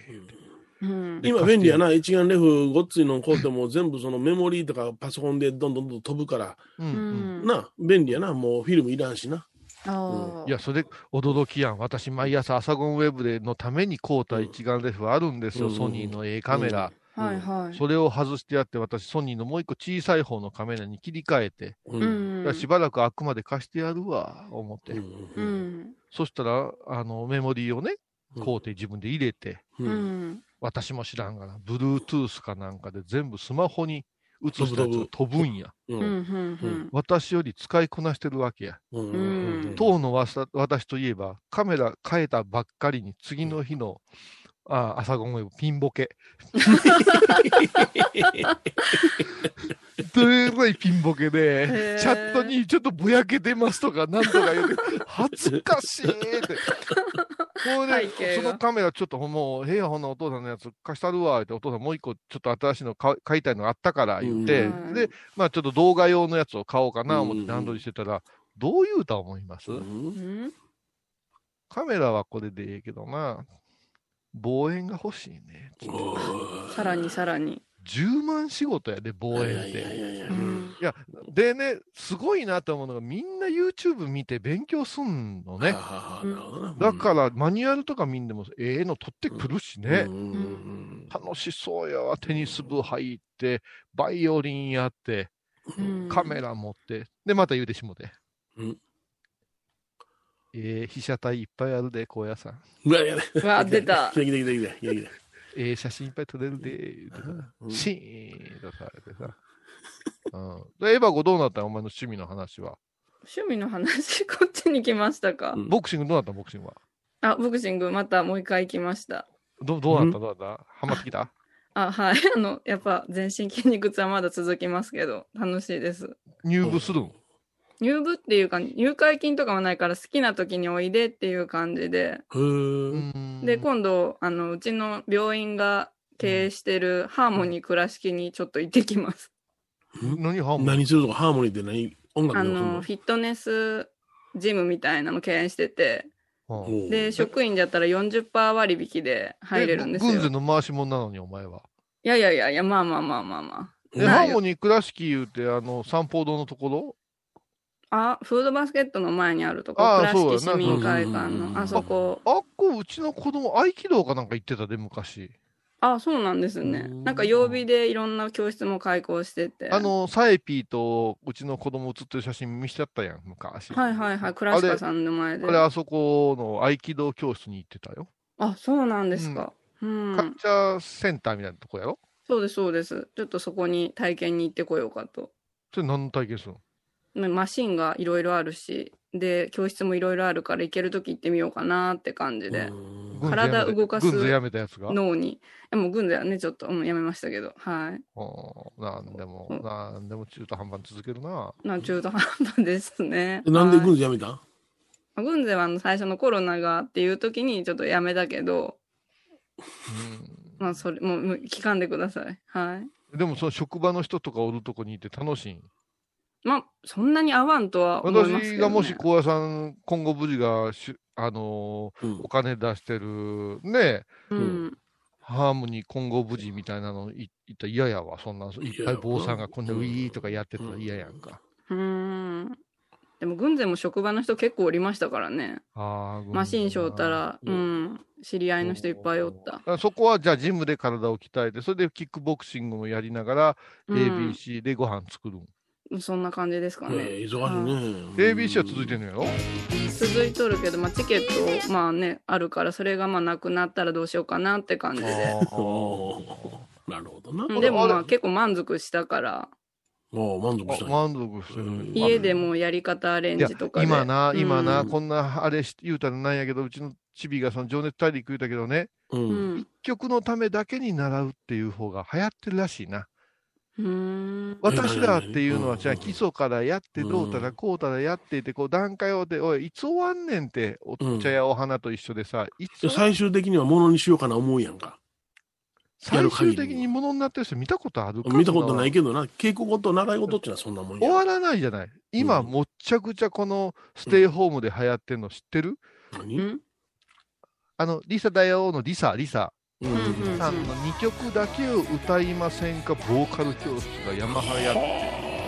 うん。今便利やな、一眼レフごっついの買うても全部そのメモリーとかパソコンでどんどんどん飛ぶから、うんううんん。な、便利やな、もうフィルムいらんしな。ああ。いや、それ、驚きやん。私、毎朝、アサゴンウェブでのために買うた一眼レフあるんですよ、うんソニーの A カメラ。はいはい。それを外してやって、私、ソニーのもう一個小さい方のカメラに切り替えて、う。うんしばらくあくまで貸してやるわ、思って。うんうん。そしたら、あの、メモリーをね、買うて自分で入れて、ううんん。私も知らんがな、Bluetooth かなんかで全部スマホに映したやつが飛ぶんや。ううん。うんん。私より使いこなしてるわけや。うんうん当のわさ私といえば、カメラ変えたばっかりに、次の日の、あ朝ごはんピンボケ。どれぐらいピンボケへで、ーチャットにちょっとぼやけてますとか、なんとか言って、恥ずかしいって。これで、そのカメラちょっともう、へやほんなお父さんのやつ貸したるわ、って、お父さんもう一個ちょっと新しいの買買いたいのあったから言って、うんで、まあちょっと動画用のやつを買おうかな思っうんて段取りしてたら、どう言うた思います？カメラはこれでええけどな、望遠が欲しいね。さらにさらに。10万仕事やで、望遠って。やいやでね、すごいなと思うのが、みんな YouTube 見て勉強すんのね。だから、マニュアルとか見んでも、ええの取ってくるしね楽しそうやわ、テニス部入って、バイオリンやって、うんカメラ持って、で、また言うてしもて。うんええ被写体いっぱいあるで、高野山。うわ、やね。うわ、出た来。た来た来た来た来た来たええ写真いっぱい撮れるで、言うんシーンとされてさ。うん。でエヴァゴどうなったん？お前の趣味の話は。趣味の話、こっちに来ましたか？うんボクシングどうなった？んボクシングは。あ、ボクシングまたもう一回来ました。どどうなった？どうなった？ハマってきた？あ、はい。あの、やっぱ全身筋肉痛はまだ続きますけど、楽しいです。入部するん入部っていうか、入会金とかもないから好きな時においでっていう感じで。で、今度、あの、うちの病院が経営してるハーモニー倉敷にちょっと行ってきます。何ハーモニー？何するとか、ハーモニーって何音楽あのフィットネスジムみたいなの経営してて、う。んで、職員だったら40%割引で入れるんですよ。え軍勢の回し者なのに、お前は？いやいやいやいや、まあまあまあまあまあ。ハーモニー倉敷言うて、あの、三宝堂のところ？あ、フードバスケットの前にあるとこ、倉敷市民会館うんの、あそこ。あっこ、うちの子供、合気道かなんか行ってたで、昔。あ、そうなんですね。うんなんか曜日でいろんな教室も開講してて。あの、サエピーとうちの子供写ってる写真見しちゃったやん、昔。はいはいはい、倉敷さんの前であ。れ、あそこの合気道教室に行ってたよ。あ、そうなんですか。うん。カルチャーセンターみたいなとこやろ？そうですそうです。ちょっとそこに体験に行ってこようかと。それ何の体験するの？ねマシンがいろいろあるし、で、教室もいろいろあるから行けるとき行ってみようかなって感じで、体動かす軍勢やめたやつが？脳に。もう軍ではね、ちょっと、うん、やめましたけど、はい。うんなんでもう、んなんでも中途半端に続けるな。な中途半端ですね。えなんではい軍事やめたまあ軍勢はあの最初のコロナがっていう時にちょっとやめたけど、まあそれ、もうもう聞かんでください。はい。うん、でも、その職場の人とかおるとこにいて楽しいん？まあ、そんなに合わんとは思いますけど、ね。私がもし高野さん、今後無事がしゅ、あのうんーお金出してる、ね、うん。ハーモニー今後無事みたいなのいいったら嫌やわ。そんな、いっぱい坊さんがこんなウィーとかやってたら嫌やんか。うーん。でも軍勢も職場の人結構おりましたからね。あーマシンショーった。ら、ううんん。知り合いの人いっぱいおった。あそこはじゃあジムで体を鍛えて、それでキックボクシングもやりながら、うん ABC でご飯作るん。そんな感じですかね。ええ忙しいね。ABC は続いてんのやろ？続いとるけど、まあ、チケット、まあね、あるから、それがまあなくなったらどうしようかなって感じで。なるほどな。うんでもまあ結構満足したから、おー満足した。あ満足してる。うん家でもやり方アレンジとかで。今な、今な、うんこんなあれし言うたらなんやけど、うちのチビがその情熱大陸言うたけどね、う。うんん。曲のためだけに習うっていう方が流行ってるらしいな。うーん。私らっていうのは、うんじゃあ基礎からやって、どうたらこうたらやってって、こう段階をで、おい、いつ終わんねんって、お茶やお花と一緒でさ、いつで最終的には物にしようかな思うやんか。最終的に物になってる人見たことあるか見たことないけけどな、稽古事、習い事ってのはそんなもんや。終わらないじゃない。今、うんもっちゃくちゃこのステイホームで流行ってんの知ってる、何うんあの、リサだよのリサ、リサ。さんの2曲だけを歌いませんか、ボーカル教室がヤマハやっは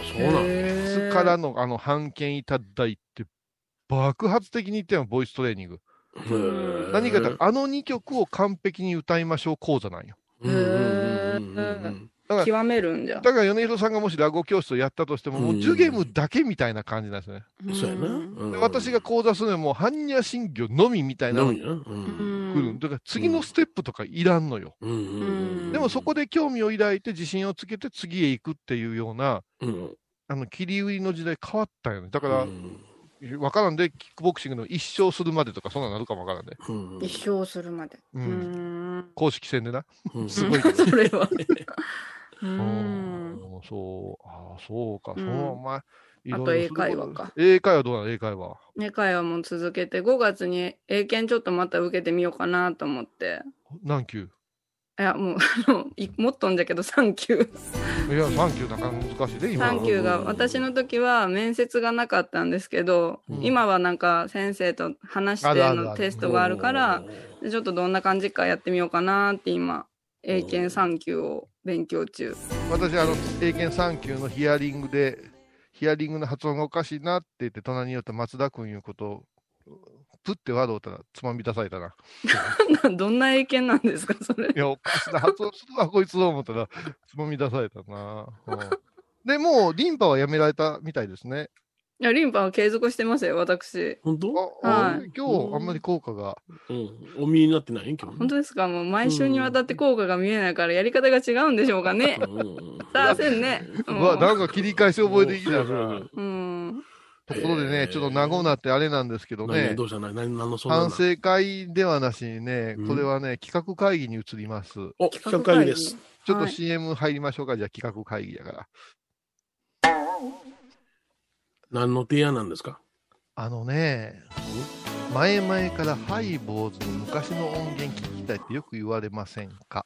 あ、そうなんだ。つからのあの版権いただいて、爆発的に言ってもボイストレーニング。何かというと、あの2曲を完璧に歌いましょう講座なんよ。うんうんうんうん極めるんじゃ。だから米広さんがもし落語教室をやったとしても、もうジュゲムだけみたいな感じなんですよね。うんそうやな。私が講座するのはもう般若心経のみみたいなのが飲みな。うん来る。だから次のステップとかいらんのよ。うんうんうんでもそこで興味を抱いて自信をつけて次へ行くっていうような、うんあの、切り売りの時代変わったよね。だから、うんわからんで、キックボクシングの一勝するまでとか、そんなのなるかもわからんで。うん一生するまで。ううんん。公式戦でな。うんすごいそれは。ううんん。そう、ああ、そうか、うんそう、お前。あと英会話か。英会話どうなの？英会話。英会話も続けて、5月に英検ちょっとまた受けてみようかなと思って。何級？いや、もう、あの、いもっとんじゃけど3級。いや、3級なかなか難しいで、今。3級が、私の時は面接がなかったんですけど、うん今はなんか先生と話してのテストがあるから、でちょっとどんな感じかやってみようかなって今、英検3級を勉強中。私、あの、英検3級のヒアリングで、ヒアリングの発音がおかしいなって言って、隣によって松田君いうことを、プってワードをたら、つまみ出されたな。どんな英検なんですか、それ。いや、おかしな発音するわ、こいつと思ったら、つまみ出されたな。うんで、もう、リンパはやめられたみたいですね。いや、リンパは継続してますよ、私。あ本当？あはい今日、あんまり効果が。うん。お見えになってない今日。本当ですか？もう毎週にわたって効果が見えないからやり方が違うんでしょうかね。うんうんさあせんね。うわ、なんか切り返し覚えてきたな。そううん。ところでへね、ーちょっと長なってあれなんですけどね何ど、うした何何何の相談反省会ではなしにねうん、これはね、企画会議に移ります。お、企画会議です。。ちょっとはい CM 入りましょうか、じゃあ企画会議やから。何の提案なんですか？あのね、前々からハイボーズの昔の音源聞きたいってよく言われませんか？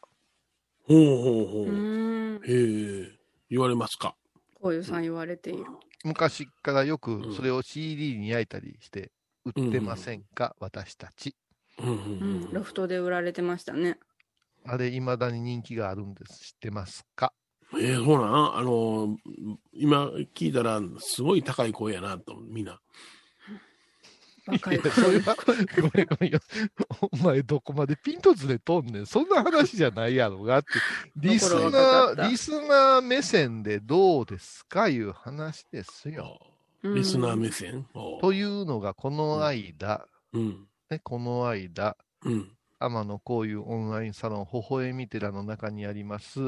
ほうほうほうう。ん。へえ、言われますか？こういうさん言われている。昔からよくうんそれを CD に焼いたりして売ってませんか、私たち。うんうんううんん。ロフトで売られてましたね。あれ、未だに人気があるんです。知ってますか？えー、そうなんあの、今聞いたら、すごい高い声やなと、みんな。若いいやそれはごめんごめんよ。お前どこまでピントずれとんねん。そんな話じゃないやろがって。リスナー、リスナー目線でどうですかいう話ですよ。うんリスナー目線？おというのがこの間、うん。ね、この間、うん。天野こういうオンラインサロン、微笑み寺の中にありますう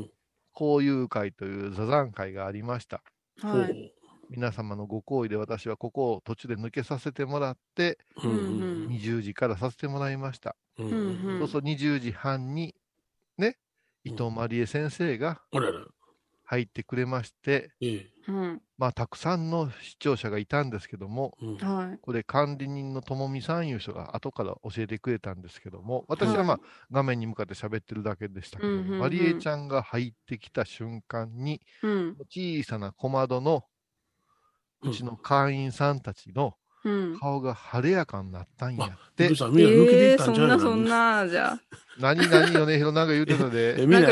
ん、交友会という座談会がありました。はい。皆様のご好意で私はここを途中で抜けさせてもらって、ほう。うんうん20時からさせてもらいました。うん。ううんん。うんそうそう20時半に、ね、伊藤まりえ先生があらら。入ってくれまして、ええ。うん。まあ、たくさんの視聴者がいたんですけども、うん。はい。これ管理人のともみさんいう人が後から教えてくれたんですけども、私はまあは画面に向かって喋ってるだけでしたけどうんうんうんも、まりえちゃんが入ってきた瞬間に、うん。小さな小窓のうちの会員さんたちのうん。顔が晴れやかになったんやってえー、ったんじゃないそんなそんな、じゃあ。何々よね、ひろなんか言うてたえ、で。みんな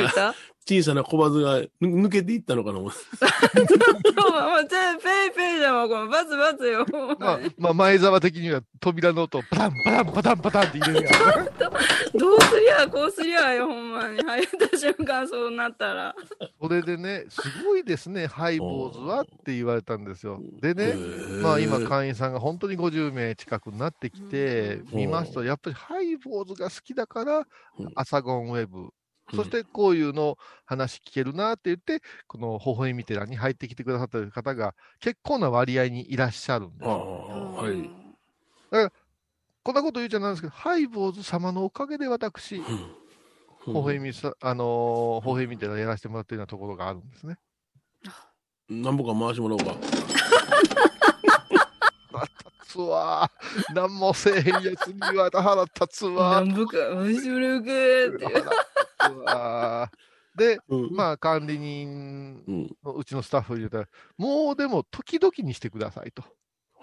小さな小バズがぬ抜けていったのかな思 ってそう、もう、全ペイペイじゃん、もう、このバツバツよ。まあ、まあ、前澤的には扉の音をパタンパタンパタンパタンって入れるやん。どうすりゃ、こうすりゃよ、ほんまに。入った瞬間、そうなったら。それでね、すごいですね、ハイボーズはって言われたんですよ。でね、まあ今、会員さんが本当に50名近くになってきて、うん見ますと、やっぱりハイボーズが好きだからうん、アサゴンウェブ、そしてこういうの話聞けるなって言って、この微笑み寺に入ってきてくださってる方が結構な割合にいらっしゃるんですああ、よ。はい。こんなこと言うじゃないですけど、ハイボーズ様のおかげで私、微笑みさ、あのー、微笑み寺やらせてもらってるようなところがあるんですね。なんぼか回してもらおうか。立つわー。何もせえへんやつに言われた腹立つわー。なんぶか、面白くって。で、うんまあ管理人うん。のうちのスタッフに言ったら、もうでも時々にしてくださいと。は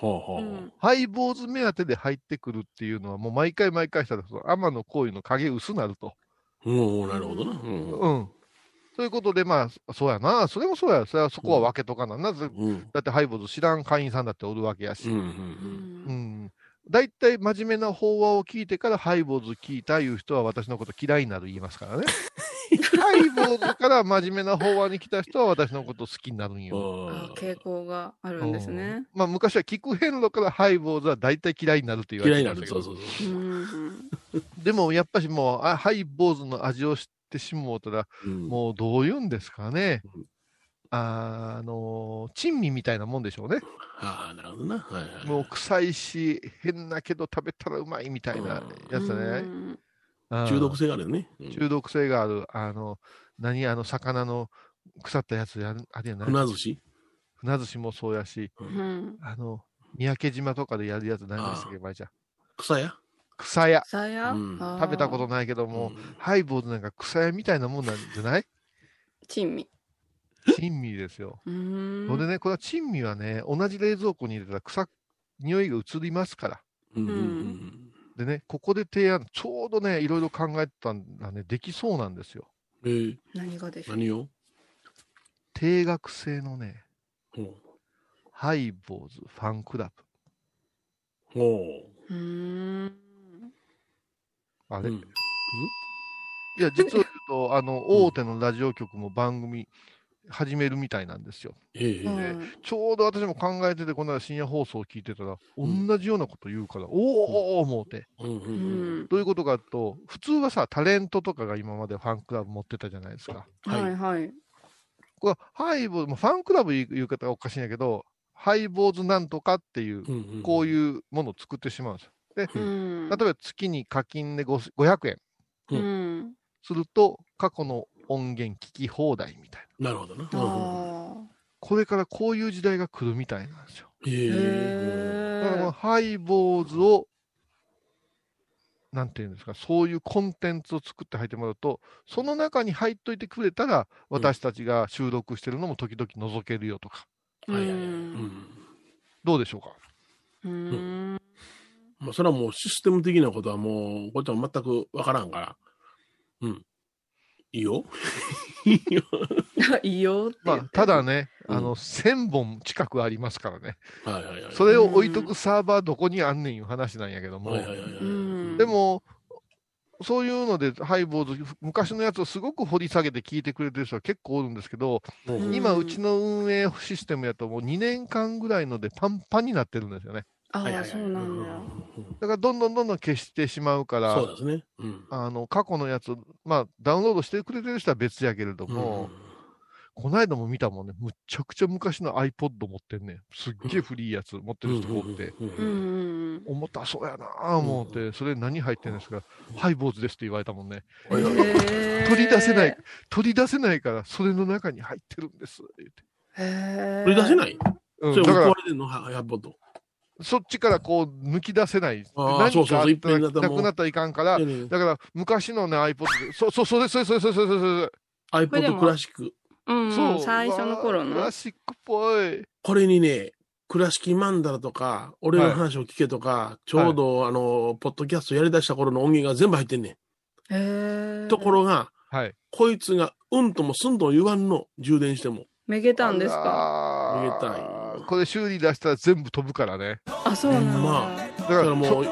あはあ。うんハイボーズ目当てで入ってくるっていうのは、もう毎回毎回したら、その天の行為の影薄なると。うん、なるほどな。うん。うん。そういうことで、まあ、そうやな。それもそうや。それはそこは分けとかな。なぜ、うん。だってハイボーズ知らん会員さんだっておるわけやし。うん。う。うんうんん。大体真面目な法話を聞いてからハイボーズ聞いたいう人は私のこと嫌いになる言いますからね。ハイボーズから真面目な法話に来た人は私のこと好きになるんよ。あ傾向があるんですね。まあ昔は聞く遍路からハイボーズは大体嫌いになるって言わ嫌いになる。そうそうそう。うんでもやっぱしもうあハイボーズの味を知ってしもうたらうんもうどう言うんですかねうん。あのー珍味みたいなもんでしょうね。ああ、なるほどな。はいはい。もう臭いし、変なけど食べたらうまいみたいなやつうね。んうん中毒性があるよね。うん中毒性がある。あの、何あの、魚の腐ったやつやるあれやな。船寿司？船寿司もそうやし、うんあの、三宅島とかでやるやつ何でしたっけ、前ちゃん。草屋？草屋。さや、うん食べたことないけども、んハイボーズなんか草屋みたいなもんなんじゃない？珍味。珍味ですよ。うーんそれでね、これは珍味はね、同じ冷蔵庫に入れたら草、匂いが移りますから。でね、ここで提案、ちょうどね、いろいろ考えてたんだね、できそうなんですよ。うん。えー何がでしょう？何を？定額制のね、ほハイボーズファンクラう。ほうーん。ブ。あう。れ、うん？いや、実を言うと、あの、大手のラジオ局も番組始めるみたいなんですよ。ええうんちょうど私も考えてて、この間深夜放送を聞いてたら、うん同じようなこと言うから、おーお思うて。うんううんんどういうことかと、普通はさ、タレントとかが今までファンクラブ持ってたじゃないですか。はいはいはい。これはハイボーズ、まあファンクラブ言う言う方がおかしいんやけど、ハイボーズなんとかっていう、うんうん。こういうものを作ってしまうんですよ。で、うん。例えば月に課金で5 500円ううん。すると、過去の音源聞き放題みたいな。なるほどな。あこれからこういう時代が来るみたいなんですよ。えーだからこのへハイボーズを、なんていうんですか、そういうコンテンツを作って入ってもらうと、その中に入っといてくれたら、私たちが収録してるのも時々覗けるよとか、え。はいはいはい。ううんん。どうでしょうか？うーん。まあ、それはもうシステム的なことはもう、こっちは全くわからんから。うん。いいよ。いいよ。まあ、ただね、うんあの、1000本近くありますからね。はいはいはい。それを置いとくサーバーどこにあんねんいう話なんやけども、はいはいはい。でも、そういうので、ハイボーズ、昔のやつをすごく掘り下げて聞いてくれてる人は結構おるんですけど、うん今、うちの運営システムやともう2年間ぐらいのでパンパンになってるんですよね。ああ、そうなんだよ。だからどんどんどんどん消してしまうから、そうですね。うん。あの過去のやつ、まあ、ダウンロードしてくれてる人は別やけれども、この間も見たもんね、むっちゃくちゃ昔の iPod 持ってんねん。すっげえ古いやつ持ってる人が多くて、うんうんうん重たそうやなぁ思って、それ何入ってんですか、ハイボーズですって言われたもんね。取り出せない。取り出せないから、それの中に入ってるんです。言って。取り出せない？うん、それだからも壊、れてんのはやっぽと。そっちからこう抜き出せない。何そうそうそうかあったらなくなったらいかんから、だから昔のね iPod で、そうそう、それそれそれそれそれそれ iPod もクラシック。うんうん、そう。最初の頃クのラシックっぽい。これにね、倉敷マンダラとか、俺の話を聞けとか、ちょうど、あの、ポッドキャストやり出した頃の音源が全部入ってんねへん。え。ところが、はい。こいつが、うんともすんとも言わんの、充電しても。めげたんですか？かめでたいこれ修理出したら全部飛ぶからね。あ、そうなんだ。まだだかららもう、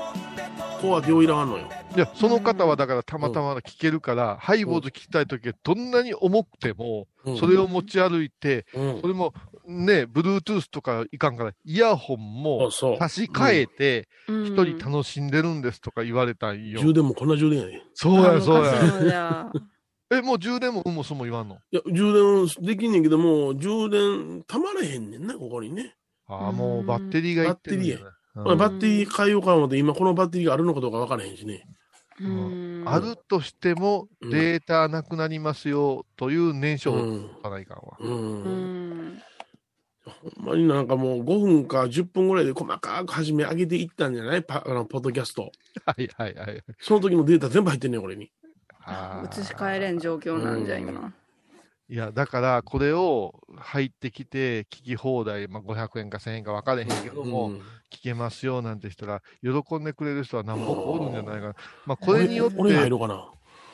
こうは手をいらんのよ。いや、その方はだからたまたま聞けるから、ハイボーズ聞きたいときはどんなに重くても、うんそれを持ち歩いて、うんそれもね、Bluetooth とかいかんから、イヤホンそもうそう。差し替えて、一一人楽しんでるんですとか言われたんよ。充電もこんな充電やね。そうや、そうや。や。え、もう充電もうんもすも言わんの？いや、充電できんねんけども、充電たまらへんねんな、ここにね。ああ、もうバッテリーがいってるんだねうんまあバッテリー変えようか思って、今このバッテリーがあるのかどうかわからへんしね。うんあるとしてもうんデータなくなりますよという念書をうん。書かないかんわ。う。うんん。ほんまになんかもう5分か10分ぐらいで細かく始め上げていったんじゃない？パあのポッドキャスト。はいはいはい。その時のデータ全部入ってんねん、これに。移し替えれん状況なんじゃ、今。いや、だからこれを入ってきて聞き放題、まあ、500円か1000円か分かれへんけども、うん聞けますよなんてしたら、喜んでくれる人は何ぼかおるんじゃないかな。まあ、これによって。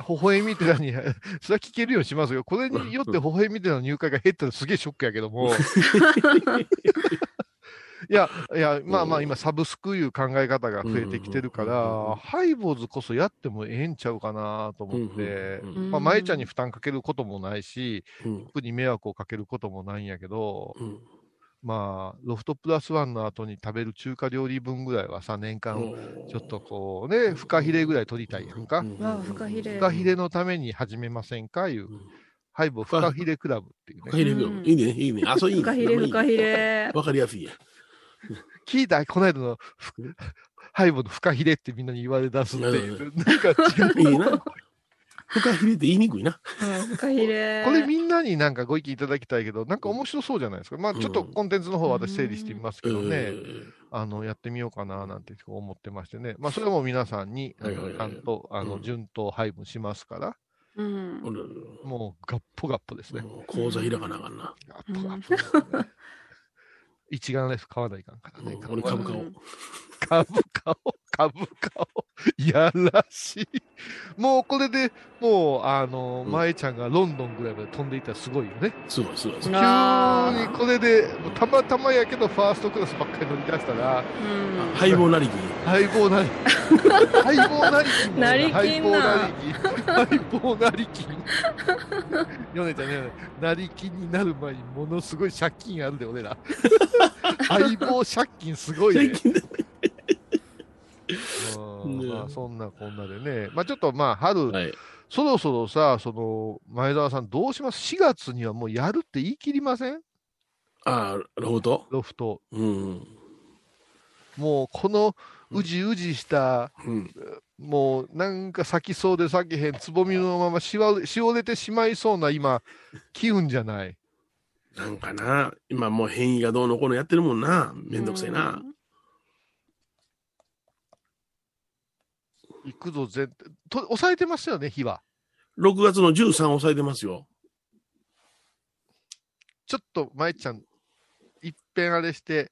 微笑み寺に、それは聞けるようにしますよ。これによって微笑み寺の入会が減ったらすげえショックやけども。いや、いや、まあまあ今サブスクいう考え方が増えてきてるから、ハイボーズこそやってもええんちゃうかなと思ってまあ、舞ちゃんに負担かけることもないし、うん僕に迷惑をかけることもないんやけど、うんまあ、ロフトプラスワンの後に食べる中華料理分ぐらいはさ、年間、ちょっとこうね、フカヒレぐらい取りたいやんか。フカヒレフカヒレのために始めませんかいうう、んハイボーフカヒレクラブっていうね。フカヒレうんいいね、いいね。あ、そういいね。フカヒレ、フカヒレ。わかりやすいや。聞いたこの間のふハイボーのフカヒレってみんなに言われ出すっていう。なんか違う。いいな。フカヒレって言いにくいな。うんフカヒレ。これみんなになんかご意見いただきたいけど、なんか面白そうじゃないですか。まあちょっとコンテンツの方私整理してみますけどね、うんあの、やってみようかななんて思ってましてね。まあそれも皆さんに、ちゃんと、あの、うん順当配分しますから、うん。俺もうガッポガッポですね。もう口座開かなあかんな。ガッポガッポですね。一眼レフ買わないかんからね。うん俺株買おう。株買おう、株買おう。やらしい。もうこれで、もう、あの、うん舞ちゃんがロンドンぐらいまで飛んでいったらすごいよね。すごい、すごい。すごい急にこれで、たまたまやけど、ファーストクラスばっかり乗り出したら、うん。配合なりき。相棒なり、相棒なりきも。なりきんな相棒なりき。相棒なりき。ヨネちゃんね、なりきになる前にものすごい借金あるで、俺ら。相棒借金すごいね。まあ、そんなこんなでね。まあちょっとまあ春、はい。そろそろさ、その、前澤さんどうします ?4 月にはもうやるって言い切りません？ああ、ロフト？ロフト。うん。もうこのうじうじした、うん。もうなんか咲きそうで咲けへん、つぼみのまましわしおれてしまいそうな今、機運じゃない？なんかな、今もう変異がどうのこうのやってるもんな。めんどくせえな。行くぞ全と抑えてますよね、日は。6月の13抑えてますよ。ちょっと、舞ちゃん、いっぺんあれして、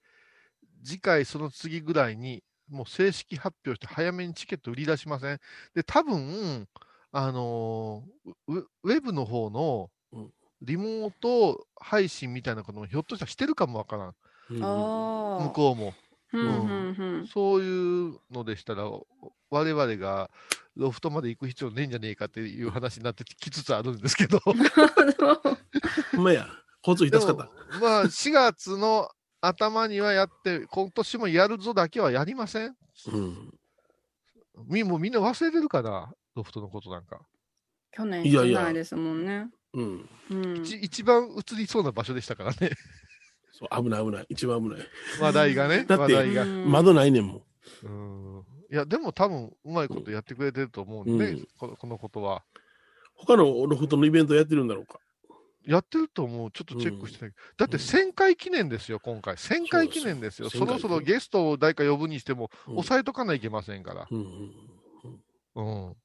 次回その次ぐらいに、もう正式発表して早めにチケット売り出しません？で、多分、あのーウウェブの方のうんリモート配信みたいなこともひょっとしたらしてるかもわからん。うんああ。向こうも。うんうんうん。そういうのでしたら、我々がロフトまで行く必要ねえんじゃねえかっていう話になってきつつあるんですけど。ほ んまや。交通費助かった。まあ、4月の頭にはやって、今年もやるぞだけはやりません？うん。みもうみんな忘れてるかな、ロフトのことなんか。去年いやいやないですもんね。うん。うん。一一番映りそうな場所でしたからね、そう、危ない危ない。一番危ない。話題がね、だって話題が。うん窓ないねんもん。うんいや、でも多分うまいことやってくれてると思うんで、うんこのこのことは。他のロフトのイベントやってるんだろうか？やってると思う、ちょっとチェックしてない、だって1000回記念ですよ、今回。1000回記念ですよ。そそうろそろゲストを誰か呼ぶにしても、うん抑えとかないといけませんから。うんうんうん。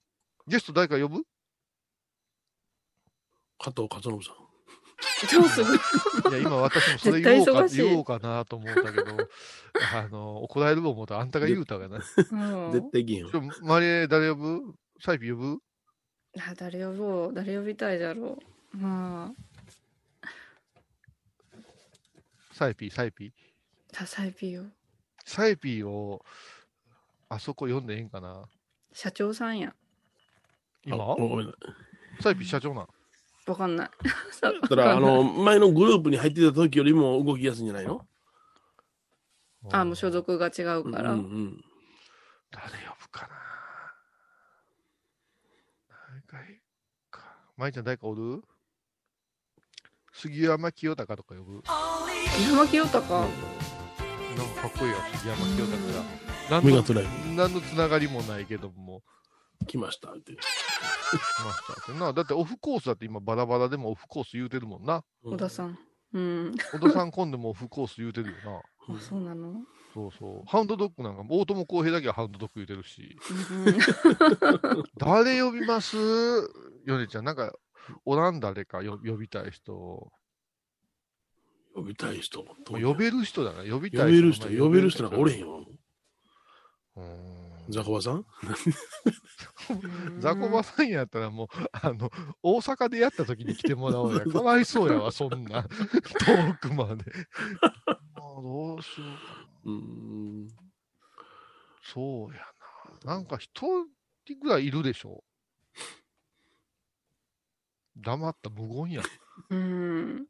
ゲスト誰か呼ぶ？加藤勝信さん。超すごい。いや、今私もそれ言おうか言おうかなと思ったけど、あの、怒られると思ったらあんたが言うたがな。うん絶対銀ちょ、マリエ誰呼ぶ？サイピ呼ぶ？あ誰呼ぼう誰呼びたいだろう。まあ、サイピー、サイピー？多彩ピよ。サイピーを、あそこ読んでええんかな？社長さんや。今？サイピー社長なん？わかんない。さだから、あの、前のグループに入ってた時よりも動きやすいんじゃないの？あ、もう所属が違ううんから。うん誰呼ぶかな？誰かいか？舞ちゃん誰かおる？杉山清隆とか呼ぶ？山清隆？なんかかっこいいよ、杉山清隆が。何のメガトライ何のつながりもないけども、ブ来ましたって。来ましたって な。だってオフコースだって今バラバラでもオフコース言うてるもんな。小田さん。うん。小田さん今度もオフコース言うてるよな。あ、そうなの？そうそう。ハウンドドッグなんか、大友康平だけはハウンドドッグ言うてるし。うん 誰呼びます？ヨネちゃん、なんか、おらん誰か？よ呼びたい人。呼びたい人。呼べる人だな、呼びたい呼べる人、まあ呼べる人なんかおれへんよ。うーんザコバさん？ザコバさんやったらもう、あの、大阪でやった時に来てもらおうや。かわいそうやわ、そんな。遠くまで。あどうしようかな。うん。そうやな。なんか一人ぐらいいるでしょ。黙った無言や。うん。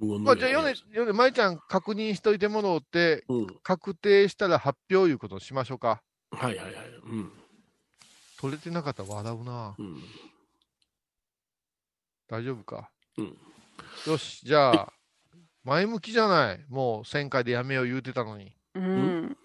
まあ、じゃあ、ヨネ、ヨネ、舞ちゃん確認しといてもろうって、うん。確定したら発表いうことにしましょうか。はいはいはい。うん。取れてなかったら笑うな。うん。大丈夫か？うんよし、じゃあ、前向きじゃない。もう1000回でやめよう言うてたのに。うん。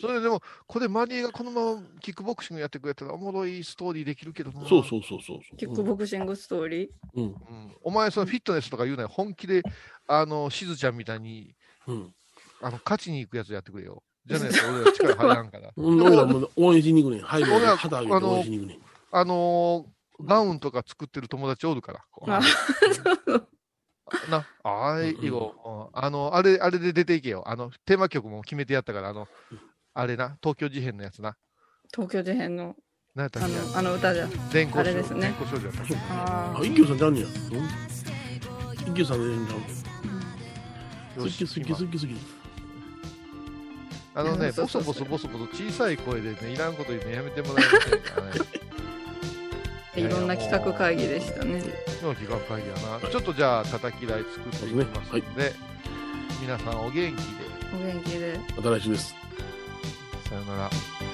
それでも、これマリエがこのままキックボクシングやってくれたらおもろいストーリーできるけどな。そうそうそうそうそう。キックボクシングストーリー？うん。うん。お前、そのフィットネスとか言うなよ。本気で、あの、しずちゃんみたいに、うん。あの、勝ちに行くやつやってくれよ。じゃないと俺ら力入らんから。うん。俺らも応援しに行くねん。はい、もう俺ら肩上げて応援しに行くねん。あのーガウンとか作ってる友達おるから。あな、ああ、いいよ。うんあの、あれ、あれで出ていけよ。あの、テーマ曲も決めてやったから、あの、あれな、東京事変のやつな。東京事変の何やったっけ？あのあの歌じゃ。電光少女。あれですね電光少女やったっけ？ああ、一休さんちゃうねや。うん？一休さんで出るんちゃう好よしき好き好き好き。あのね、ボソボソボソボソ小さい声でね、いらんこと言うのやめてもらえませんかね。あ、いろんな企画会議でしたね。の企画会議やな。ちょっとじゃあ、叩き台作っていきますので、皆さんお元気で、お元気で。また来週です。さよなら。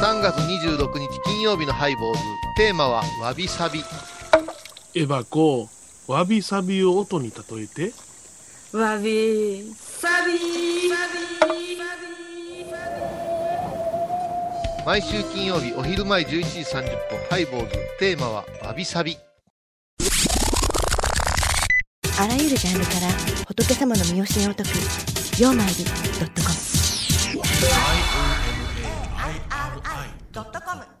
3月26日金曜日のハイボーズ。テーマはわびさび。エバコ、わびさびを音に例えて？わびさび毎週金曜日お昼前11時30分ハイボーズ。テーマはわびさび。あらゆるジャンルから仏様の身教えを解く「曜マイルドットコム」ドットコム。